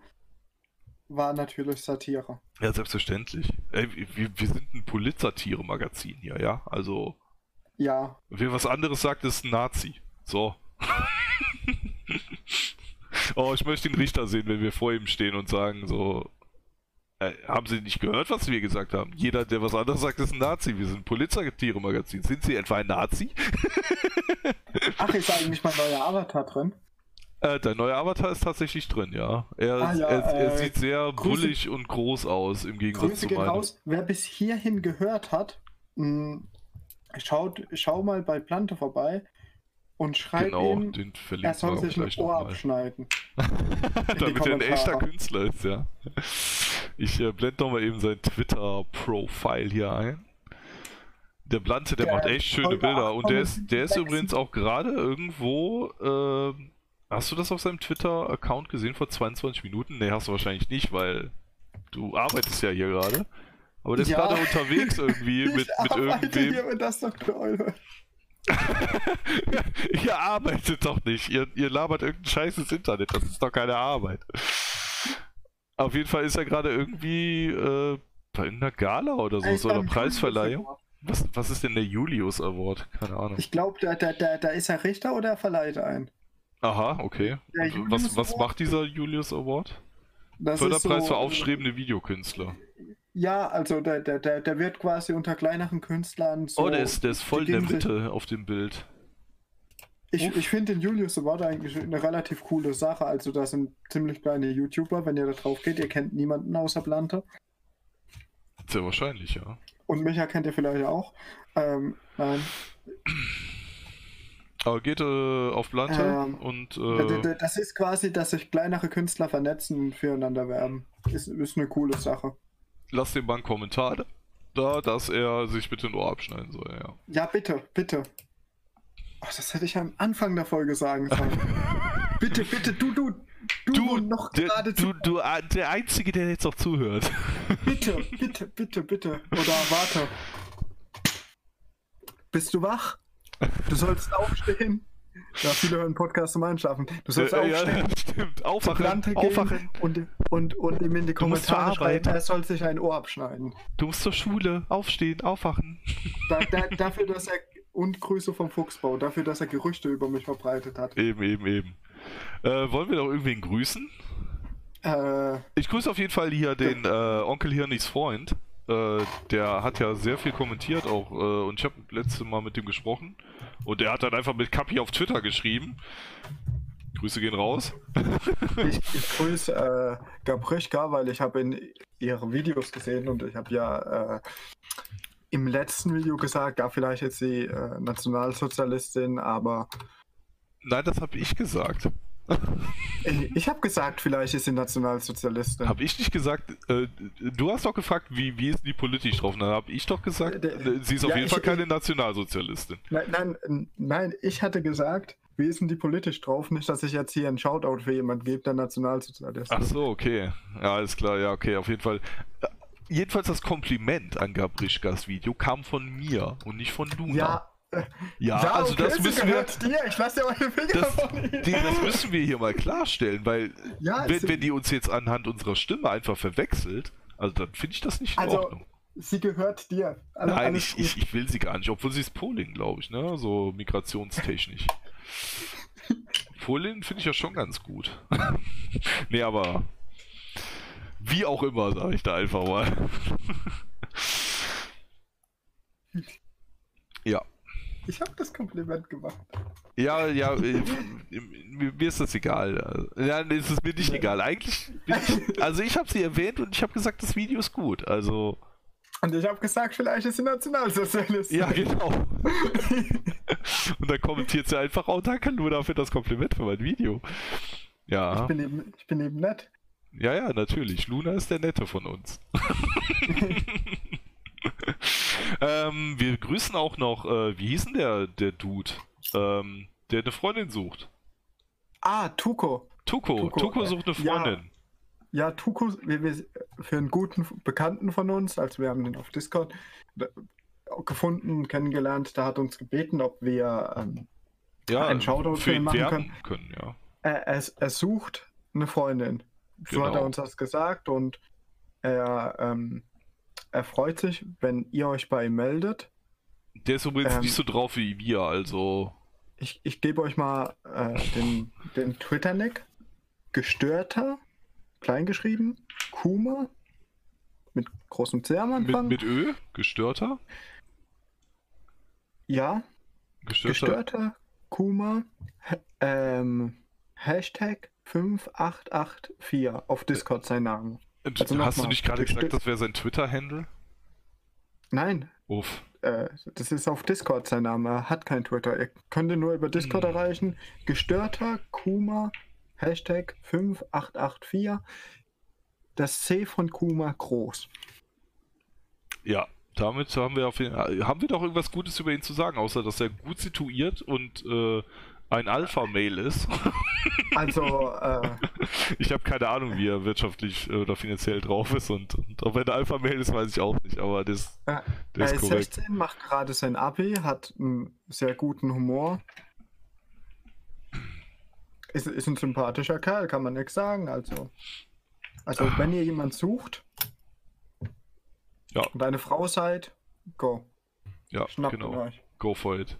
war natürlich Satire. ja, selbstverständlich. Ey, wir, wir sind ein Polit-Satire-Magazin hier, ja? Also, Ja, wer was anderes sagt, ist ein Nazi. So. [laughs] oh, ich möchte den Richter sehen, wenn wir vor ihm stehen und sagen so, äh, haben Sie nicht gehört, was wir gesagt haben? Jeder, der was anderes sagt, ist ein Nazi. Wir sind ein Polit-Satire-Magazin. Sind Sie etwa ein Nazi? [laughs] ach, ist eigentlich mein neuer Avatar drin? Äh, dein neuer Avatar ist tatsächlich drin, ja. Er, Ah, ja, er, er äh, sieht sehr Grüße- bullig und groß aus im Gegensatz Grüße zu meinem. raus. Wer bis hierhin gehört hat, mh, schaut, schau mal bei Plante vorbei und schreibt Genau, ihm, den er soll sich ein Ohr abschneiden. [laughs] Damit er ein echter. Künstler ist, ja. Ich äh, blende nochmal eben sein Twitter-Profile hier ein. Der Blante, der, Der macht echt schöne Bilder. Und der ist, der ist übrigens auch gerade irgendwo. Äh, hast du das auf seinem Twitter-Account gesehen vor 22 Minuten? Ne, hast du wahrscheinlich nicht, weil du arbeitest ja hier gerade. Aber der ist Ja. gerade unterwegs irgendwie [laughs] mit, mit arbeite irgendwem. hier mit das Dr. Eule. [laughs] ihr arbeitet doch nicht. Ihr, ihr labert irgendein Scheiß ins Internet. Das ist doch keine Arbeit. Auf jeden Fall ist er gerade irgendwie äh, bei irgendeiner Gala oder so, so einer Preisverleihung. Was, was ist denn der Julius Award? Keine Ahnung. Ich glaube, da, da, da, da ist er Richter oder er verleiht ein. Aha, okay. Was, was Award? macht dieser Julius Award? Förderpreis ist für so, aufstrebende Videokünstler. Ja, also der, der, der, der wird quasi unter kleineren Künstlern so. oh, der ist, der ist voll in der geben sich- Mitte auf dem Bild. Ich, Uff. ich finde den Julius Award eigentlich eine relativ coole Sache. Also, da sind ziemlich kleine YouTuber. Wenn ihr da drauf geht, ihr kennt niemanden außer Blante. Sehr wahrscheinlich, ja. Und Micha kennt ihr vielleicht auch. Ähm, nein. Aber geht äh, auf Blante Ähm, und äh, Das ist quasi, dass sich kleinere Künstler vernetzen und füreinander werben. Ist, ist eine coole Sache. lasst dem mal einen Kommentar da, dass er sich bitte ein Ohr abschneiden soll, ja. Ja, bitte, bitte. Oh, das hätte ich am Anfang der Folge sagen sollen. [laughs] bitte, bitte, du, du, du, Du, noch der, gerade du, du, äh, der Einzige, der jetzt noch zuhört. Bitte, bitte, bitte, bitte. Oder warte. Bist du wach? Du sollst aufstehen. Ja, viele hören Podcast zum Einschlafen. Du sollst Äh, ja, aufstehen. [laughs] stimmt. zur Aufwachen, aufwachen. und, und, und ihm in die Kommentare schreiben, er soll sich ein Ohr abschneiden. Du musst zur Schule, aufstehen, aufwachen. Da, da, dafür, dass er. Und Grüße vom Fuchsbau, dafür, dass er Gerüchte über mich verbreitet hat. Eben, eben, eben. Äh, wollen wir doch irgendwen grüßen? Äh, Ich grüße auf jeden Fall hier den äh, Onkel Hirnis Freund. Äh, der hat ja sehr viel kommentiert auch äh, und ich habe letzte Mal mit dem gesprochen und der hat dann einfach mit Kapi auf Twitter geschrieben. Grüße gehen raus. ich, [laughs] ich grüße äh, Gabrischka, weil ich habe in ihre Videos gesehen und ich habe ja äh, im letzten Video gesagt, ja, vielleicht ist sie äh, Nationalsozialistin, aber Nein, das habe ich gesagt. Ich, ich habe gesagt, vielleicht ist sie Nationalsozialistin. Habe ich nicht gesagt, äh, du hast doch gefragt, wie, wie ist die politisch drauf? Dann habe ich doch gesagt, Äh, äh, sie ist auf ja, jeden ich- Fall keine Nationalsozialistin. Nein, nein, nein, ich hatte gesagt, wie ist denn die politisch drauf? Nicht, dass ich jetzt hier einen Shoutout für jemanden gebe, der Nationalsozialist Ach ist. so, okay. Ja, alles klar, ja, okay, auf jeden Fall. Äh, Jedenfalls das Kompliment an Gabrischkas Video kam von mir und nicht von Luna. Ja, äh, ja, also okay, das müssen wir, dir. Ich lasse dir meine Finger das, von die, das müssen wir hier mal klarstellen, weil Ja, wenn, wenn die uns jetzt anhand unserer Stimme einfach verwechselt, also dann finde ich das nicht in Also, Ordnung. sie gehört dir. Alle- Nein, ich, ich, ich will sie gar nicht, obwohl sie ist Polin, glaube ich, ne? So migrationstechnisch. [laughs] Polin finde ich ja schon ganz gut. [laughs] nee, aber wie auch immer, sage ich da einfach mal. [laughs] ja. Ich habe das Kompliment gemacht. Ja, ja, äh, mir ist das egal. Ja, nee, es ist mir nicht egal. Eigentlich, ich, also ich habe sie erwähnt und ich habe gesagt, das Video ist gut. Also, Und ich habe gesagt, vielleicht ist sie Nationalsozialistin. ja, genau. [laughs] Und dann kommentiert sie einfach, oh, danke Luna für das Kompliment für mein Video. Ja, Ich bin eben, ich bin eben nett. ja, ja, natürlich. Luna ist der Nette von uns. [laughs] [laughs] ähm, wir grüßen auch noch, äh, wie hieß denn der, der Dude, ähm, der eine Freundin sucht? Ah, Tuko. Tuko. Tuko, Tuko, sucht eine ja. Freundin. Ja, Tuko, wir, wir, für einen guten Bekannten von uns, also wir haben den auf Discord gefunden, kennengelernt, der hat uns gebeten, ob wir, ähm, Ja, einen Shoutout für für ihn ihn machen werben können, ja. er, er, er sucht eine Freundin. So hat Genau. er uns das gesagt und er, ähm, er freut sich, wenn ihr euch bei ihm meldet. Der ist übrigens Ähm, nicht so drauf wie wir, also. Ich, ich gebe euch mal äh, den, den Twitter-Nick. Gestörter, kleingeschrieben, Kuma, mit großem C am Mit, Anfang. mit Ö, gestörter. ja, Gestörter. gestörter, Kuma, ähm, Hashtag 5884 auf Discord sein Name. Und also Hast du nicht gerade gesagt, das wäre sein Twitter-Handle? Nein, Uff. äh, das ist auf Discord sein Name. Er hat kein Twitter. Ihr könnt ihn nur über Discord Hm. erreichen. Gestörter Kuma, Hashtag 5884. Das C von Kuma groß. Ja, damit haben wir auf jeden haben wir doch irgendwas Gutes über ihn zu sagen, außer dass er gut situiert und äh, ein Alpha-Mail ist. [laughs] Also, äh, Ich habe keine Ahnung, wie er wirtschaftlich äh, oder finanziell drauf ist und, und ob er ein Alpha-Mail ist, weiß ich auch nicht, aber das, der er ist korrekt. 16, macht gerade sein Abi, hat einen sehr guten Humor. Ist, ist ein sympathischer Kerl, kann man nichts sagen. Also, also wenn ihr jemand sucht Ja. und eine Frau seid, go. Ja, Schnappt genau. euch. Go for it.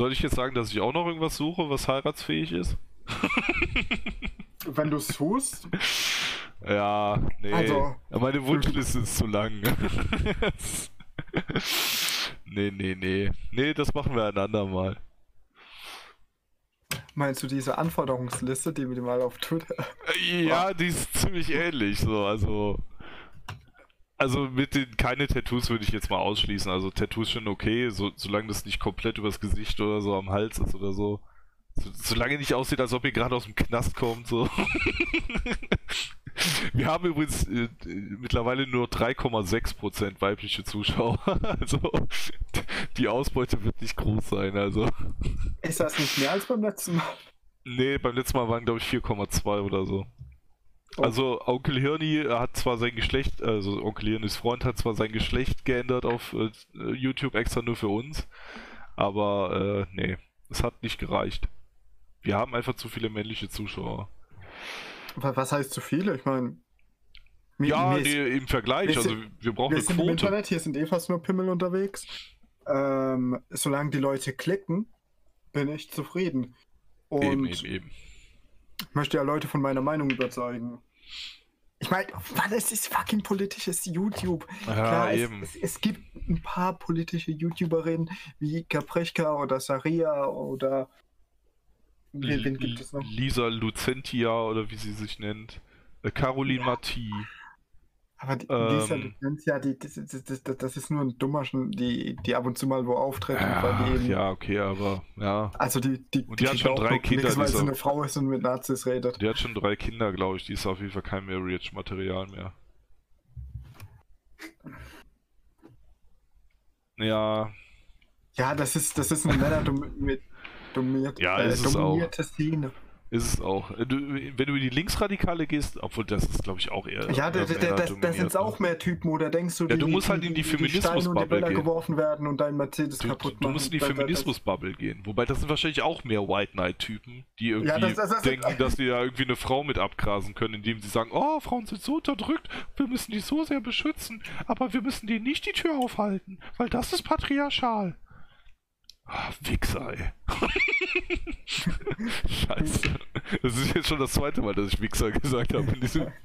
Soll ich jetzt sagen, dass ich auch noch irgendwas suche, was heiratsfähig ist? [laughs] Wenn du es tust, Ja, nee. Also- Meine Wunschliste ist zu lang. [laughs] nee, nee, nee. Nee, das machen wir ein andermal. meinst du diese Anforderungsliste, die wir mal auf Twitter. Ja, die ist ziemlich ähnlich, so, also. Also mit den keine Tattoos würde ich jetzt mal ausschließen. Also Tattoos schon okay, so, solange das nicht komplett übers Gesicht oder so am Hals ist oder so. so solange nicht aussieht, als ob ihr gerade aus dem Knast kommt, so. [laughs] Wir haben übrigens äh, mittlerweile nur 3,6% weibliche Zuschauer. [laughs] Also die Ausbeute wird nicht groß sein. Also Ist das nicht mehr als beim letzten Mal? nee, beim letzten Mal waren glaube ich 4,2 oder so. Oh. Also Onkel Hirni hat zwar sein Geschlecht, also Onkel Hirnis Freund hat zwar sein Geschlecht geändert auf äh, YouTube extra nur für uns, aber äh, nee, es hat nicht gereicht. Wir haben einfach zu viele männliche Zuschauer. Wa- Was heißt zu viele? Ich meine. Ja, nee, im Vergleich, wir also wir brauchen Wir eine sind im Quote. Internet, hier sind eh fast nur Pimmel unterwegs. Ähm, solange die Leute klicken, bin ich zufrieden. Und Eben, eben, eben. Ich möchte ja Leute von meiner Meinung überzeugen. Ich meine, Mann, es ist fucking politisches YouTube. Ja, Klar, es, eben. Es, es gibt ein paar politische YouTuberinnen wie Caprechka oder Saria oder wen, wen gibt es noch? Lisa Lucentia oder wie sie sich nennt. Äh, Caroline Marti. Aber die, Ähm, Lisa Lucentia, die, das, das, das, das ist nur ein dummer, die, die ab und zu mal wo auftritt. die Ja, eben- ja, okay, aber ja. Also die, die, Und die hat schon drei Kinder, nix, weil die sie eine Frau ist und mit Nazis redet. Die hat schon drei Kinder, glaube ich. Die ist auf jeden Fall kein Marriage-Material mehr. Ja, Ja, das ist, das ist eine männerdominiert, Ja, äh, ist es auch. dominierte Szene. Ist es auch. Äh, Du, wenn du in die Linksradikale gehst, obwohl das ist, glaube ich, auch eher. Ja, da, sind ne? auch mehr Typen, oder denkst du, Ja, du musst halt in die die Feminismus-Bubble gehen. geworfen werden und dein Mercedes Du, kaputt du machen. musst in die Feminismus-Bubble gehen. Wobei das sind wahrscheinlich auch mehr White Knight-Typen, die irgendwie Ja, das- das- das- denken, dass sie da irgendwie eine Frau mit abgrasen können, indem sie sagen, oh, Frauen sind so unterdrückt, wir müssen die so sehr beschützen, aber wir müssen denen nicht die Tür aufhalten, weil das ist patriarchal. Ah, Wichser, ey. [laughs] Scheiße. Das ist jetzt schon das zweite Mal, dass ich Wichser gesagt habe in diesem... [laughs]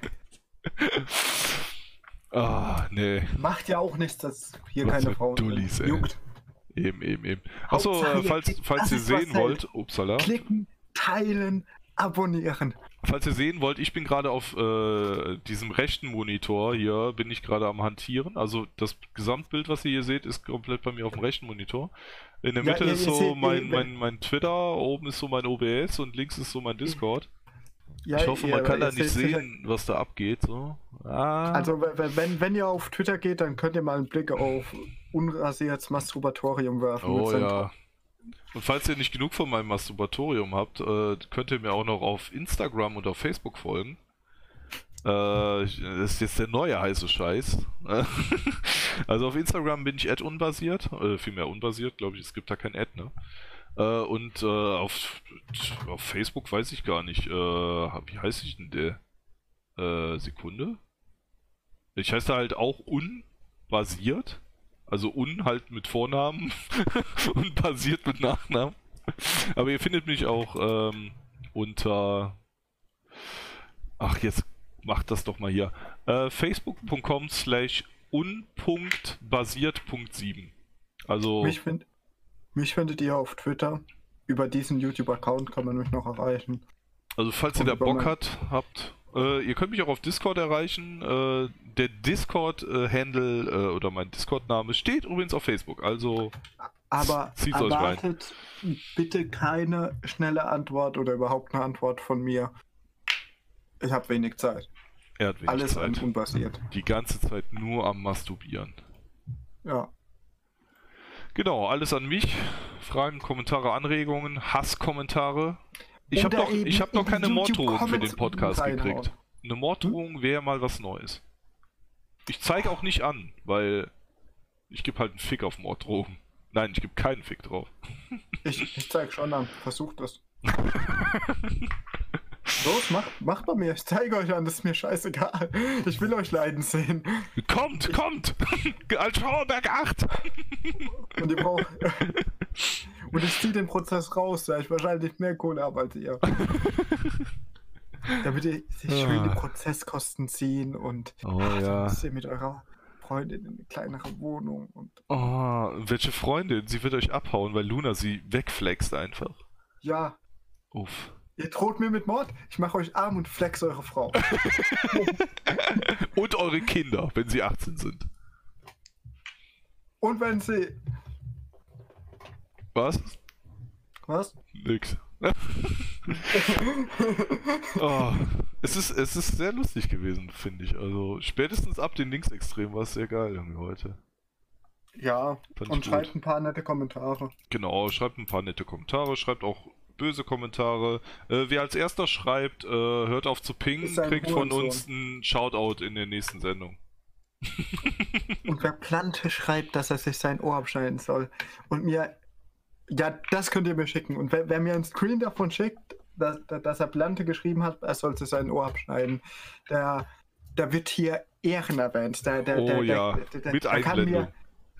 Ah, nee. Macht ja auch nichts, dass hier Was keine Frauen Dullis, ey. juckt. Eben, eben, eben. Achso, äh, falls, ihr- falls ihr sehen wollt, upsala. Klicken, teilen, abonnieren. Falls ihr sehen wollt, ich bin gerade auf äh, diesem rechten Monitor hier, bin ich gerade am Hantieren. Also das Gesamtbild, was ihr hier seht, ist komplett bei mir auf dem rechten Monitor. In der Ja, Mitte ihr- ist so mein, mein, mein Twitter, oben ist so mein OBS und links ist so mein Discord. Ja, ich hoffe, man kann da nicht sehen, was da abgeht. So. Ah. Also wenn, wenn ihr auf Twitter geht, dann könnt ihr mal einen Blick auf unrasiertes Masturbatorium werfen. Oh ja. Und falls ihr nicht genug von meinem Masturbatorium habt, äh, könnt ihr mir auch noch auf Instagram und auf Facebook folgen. Äh, ist jetzt der neue heiße Scheiß. [laughs] also auf Instagram bin ich unbasiert, äh, vielmehr unbasiert, glaube ich, es gibt da kein Ad, ne? Äh, und äh, auf, auf Facebook weiß ich gar nicht. Äh, wie heiße ich denn der? Äh, Sekunde? Ich heiße halt auch unbasiert. Also un halt mit Vornamen [laughs] und basiert mit Nachnamen. Aber ihr findet mich auch ähm, unter. Ach, jetzt macht das doch mal hier. Äh, Facebook.com slash un.basiert.7. Also, Mich, find, mich findet ihr auf Twitter. Über diesen YouTube-Account kann man mich noch erreichen. also falls ihr und da über Bock mein- hat, habt, äh, ihr könnt mich auch auf Discord erreichen. Äh, der Discord-Handle äh, oder mein Discord-Name steht übrigens auf Facebook. Also, Aber erwartet bitte keine schnelle Antwort oder überhaupt eine Antwort von mir. Ich habe wenig Zeit. er hat wenig Alles Zeit. an unbasiert. Die ganze Zeit nur am Masturbieren. Ja. Genau, alles an mich. Fragen, Kommentare, Anregungen, Hasskommentare. Ich habe noch, ich hab noch keine Morddrohung für den Podcast gekriegt. Eine Morddrohung wäre mal was Neues. Ich zeige auch nicht an, weil ich gebe halt einen Fick auf Morddrohungen. Nein, ich gebe keinen Fick drauf. Ich, ich zeig schon an. Versucht das. [laughs] Los, macht, macht bei mir. Ich zeige euch an. Das ist mir scheißegal. Ich will euch leiden sehen. Kommt, kommt! [laughs] Als Schauerberg 8! Und ihr braucht. Und ich ziehe den Prozess raus, da ich wahrscheinlich mehr Kohle habe als ihr. Damit ihr sich schön die Ah. Prozesskosten ziehen und Oh dann ja. müsst ihr mit eurer Freundin in eine kleinere Wohnung und Oh, welche Freundin? Sie wird euch abhauen, weil Luna sie wegflext einfach. ja, Uff. Ihr droht mir mit Mord, ich mache euch arm und flex eure Frau. [laughs] Und eure Kinder, wenn sie 18 sind. Und wenn sie. Was? Was? Nix. [laughs] oh, es, ist, es ist sehr lustig gewesen, finde ich. Also spätestens ab den Linksextremen war es sehr geil irgendwie heute. Ja, Fand und schreibt ein paar nette Kommentare. Genau, schreibt ein paar nette Kommentare, schreibt auch böse Kommentare. Äh, wer als erster schreibt, äh, hört auf zu pingen, kriegt von uns einen Shoutout in der nächsten Sendung. [laughs] Und wer Plante schreibt, dass er sich sein Ohr abschneiden soll und mir. Ja, das könnt ihr mir schicken. Und wer, wer mir einen Screen davon schickt, dass, dass er Plante geschrieben hat, er soll sich sein Ohr abschneiden, der, der wird hier Ehren erwähnt. Der, der, Oh der, ja, mit der kann Einblendung. mir,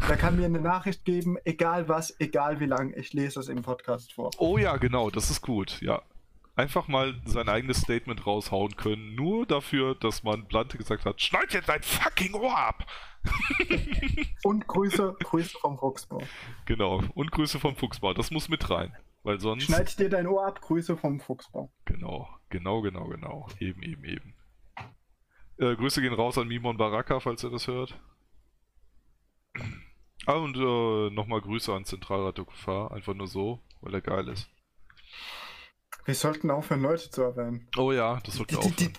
der kann mir eine Nachricht geben, egal was, egal wie lang. Ich lese es im Podcast vor. Oh ja, genau, das ist gut, ja. Einfach mal sein eigenes Statement raushauen können, nur dafür, dass man Blante gesagt hat, schneid jetzt dein fucking Ohr ab! [laughs] Und Grüße, Grüße vom Fuchsbau. Genau, und Grüße vom Fuchsbau, das muss mit rein. Weil sonst. Schneid dir dein Ohr ab, Grüße vom Fuchsbau. Genau, genau, genau, genau. Eben, eben, eben. Äh, Grüße gehen raus an Mimon Baraka, falls er das hört. Ah, und äh, nochmal Grüße an Zentralrat der Gefahr, einfach nur so, weil er geil ist. Wir sollten aufhören, Leute zu erwähnen. Oh ja, das Die, sollte die, die, aufhören.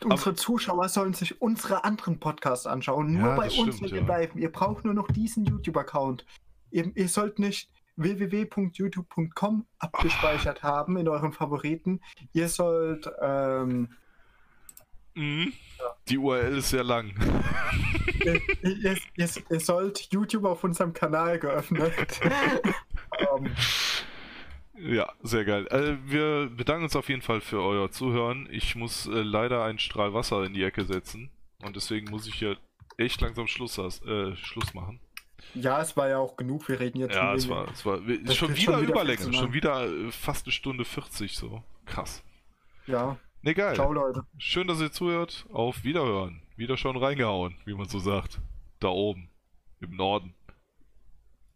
die, unsere Zuschauer sollen sich unsere anderen Podcasts anschauen. Nur Ja, bei uns stimmt, wird ihr ja. bleiben. Ihr braucht nur noch diesen YouTube-Account. Ihr, ihr sollt nicht www.youtube.com abgespeichert haben in euren Favoriten. Ihr sollt ähm, Mhm. Die URL ist sehr lang. ihr, ihr, ihr, ihr sollt YouTube auf unserem Kanal geöffnet. [laughs] ähm, Ja, sehr geil. Äh, wir bedanken uns auf jeden Fall für euer Zuhören. Ich muss äh, leider einen Strahl Wasser in die Ecke setzen. Und deswegen muss ich hier echt langsam Schluss, has- äh, Schluss machen. ja, es war ja auch genug. Wir reden jetzt Ja, schon es war, es war schon wieder schon wieder Überlänge. Schon lang. wieder äh, fast eine Stunde 40 so. Krass. Ja, Ne, geil. ciao Leute. Schön, dass ihr zuhört. Auf Wiederhören. Wieder schon reingehauen, wie man so sagt. Da oben. Im Norden.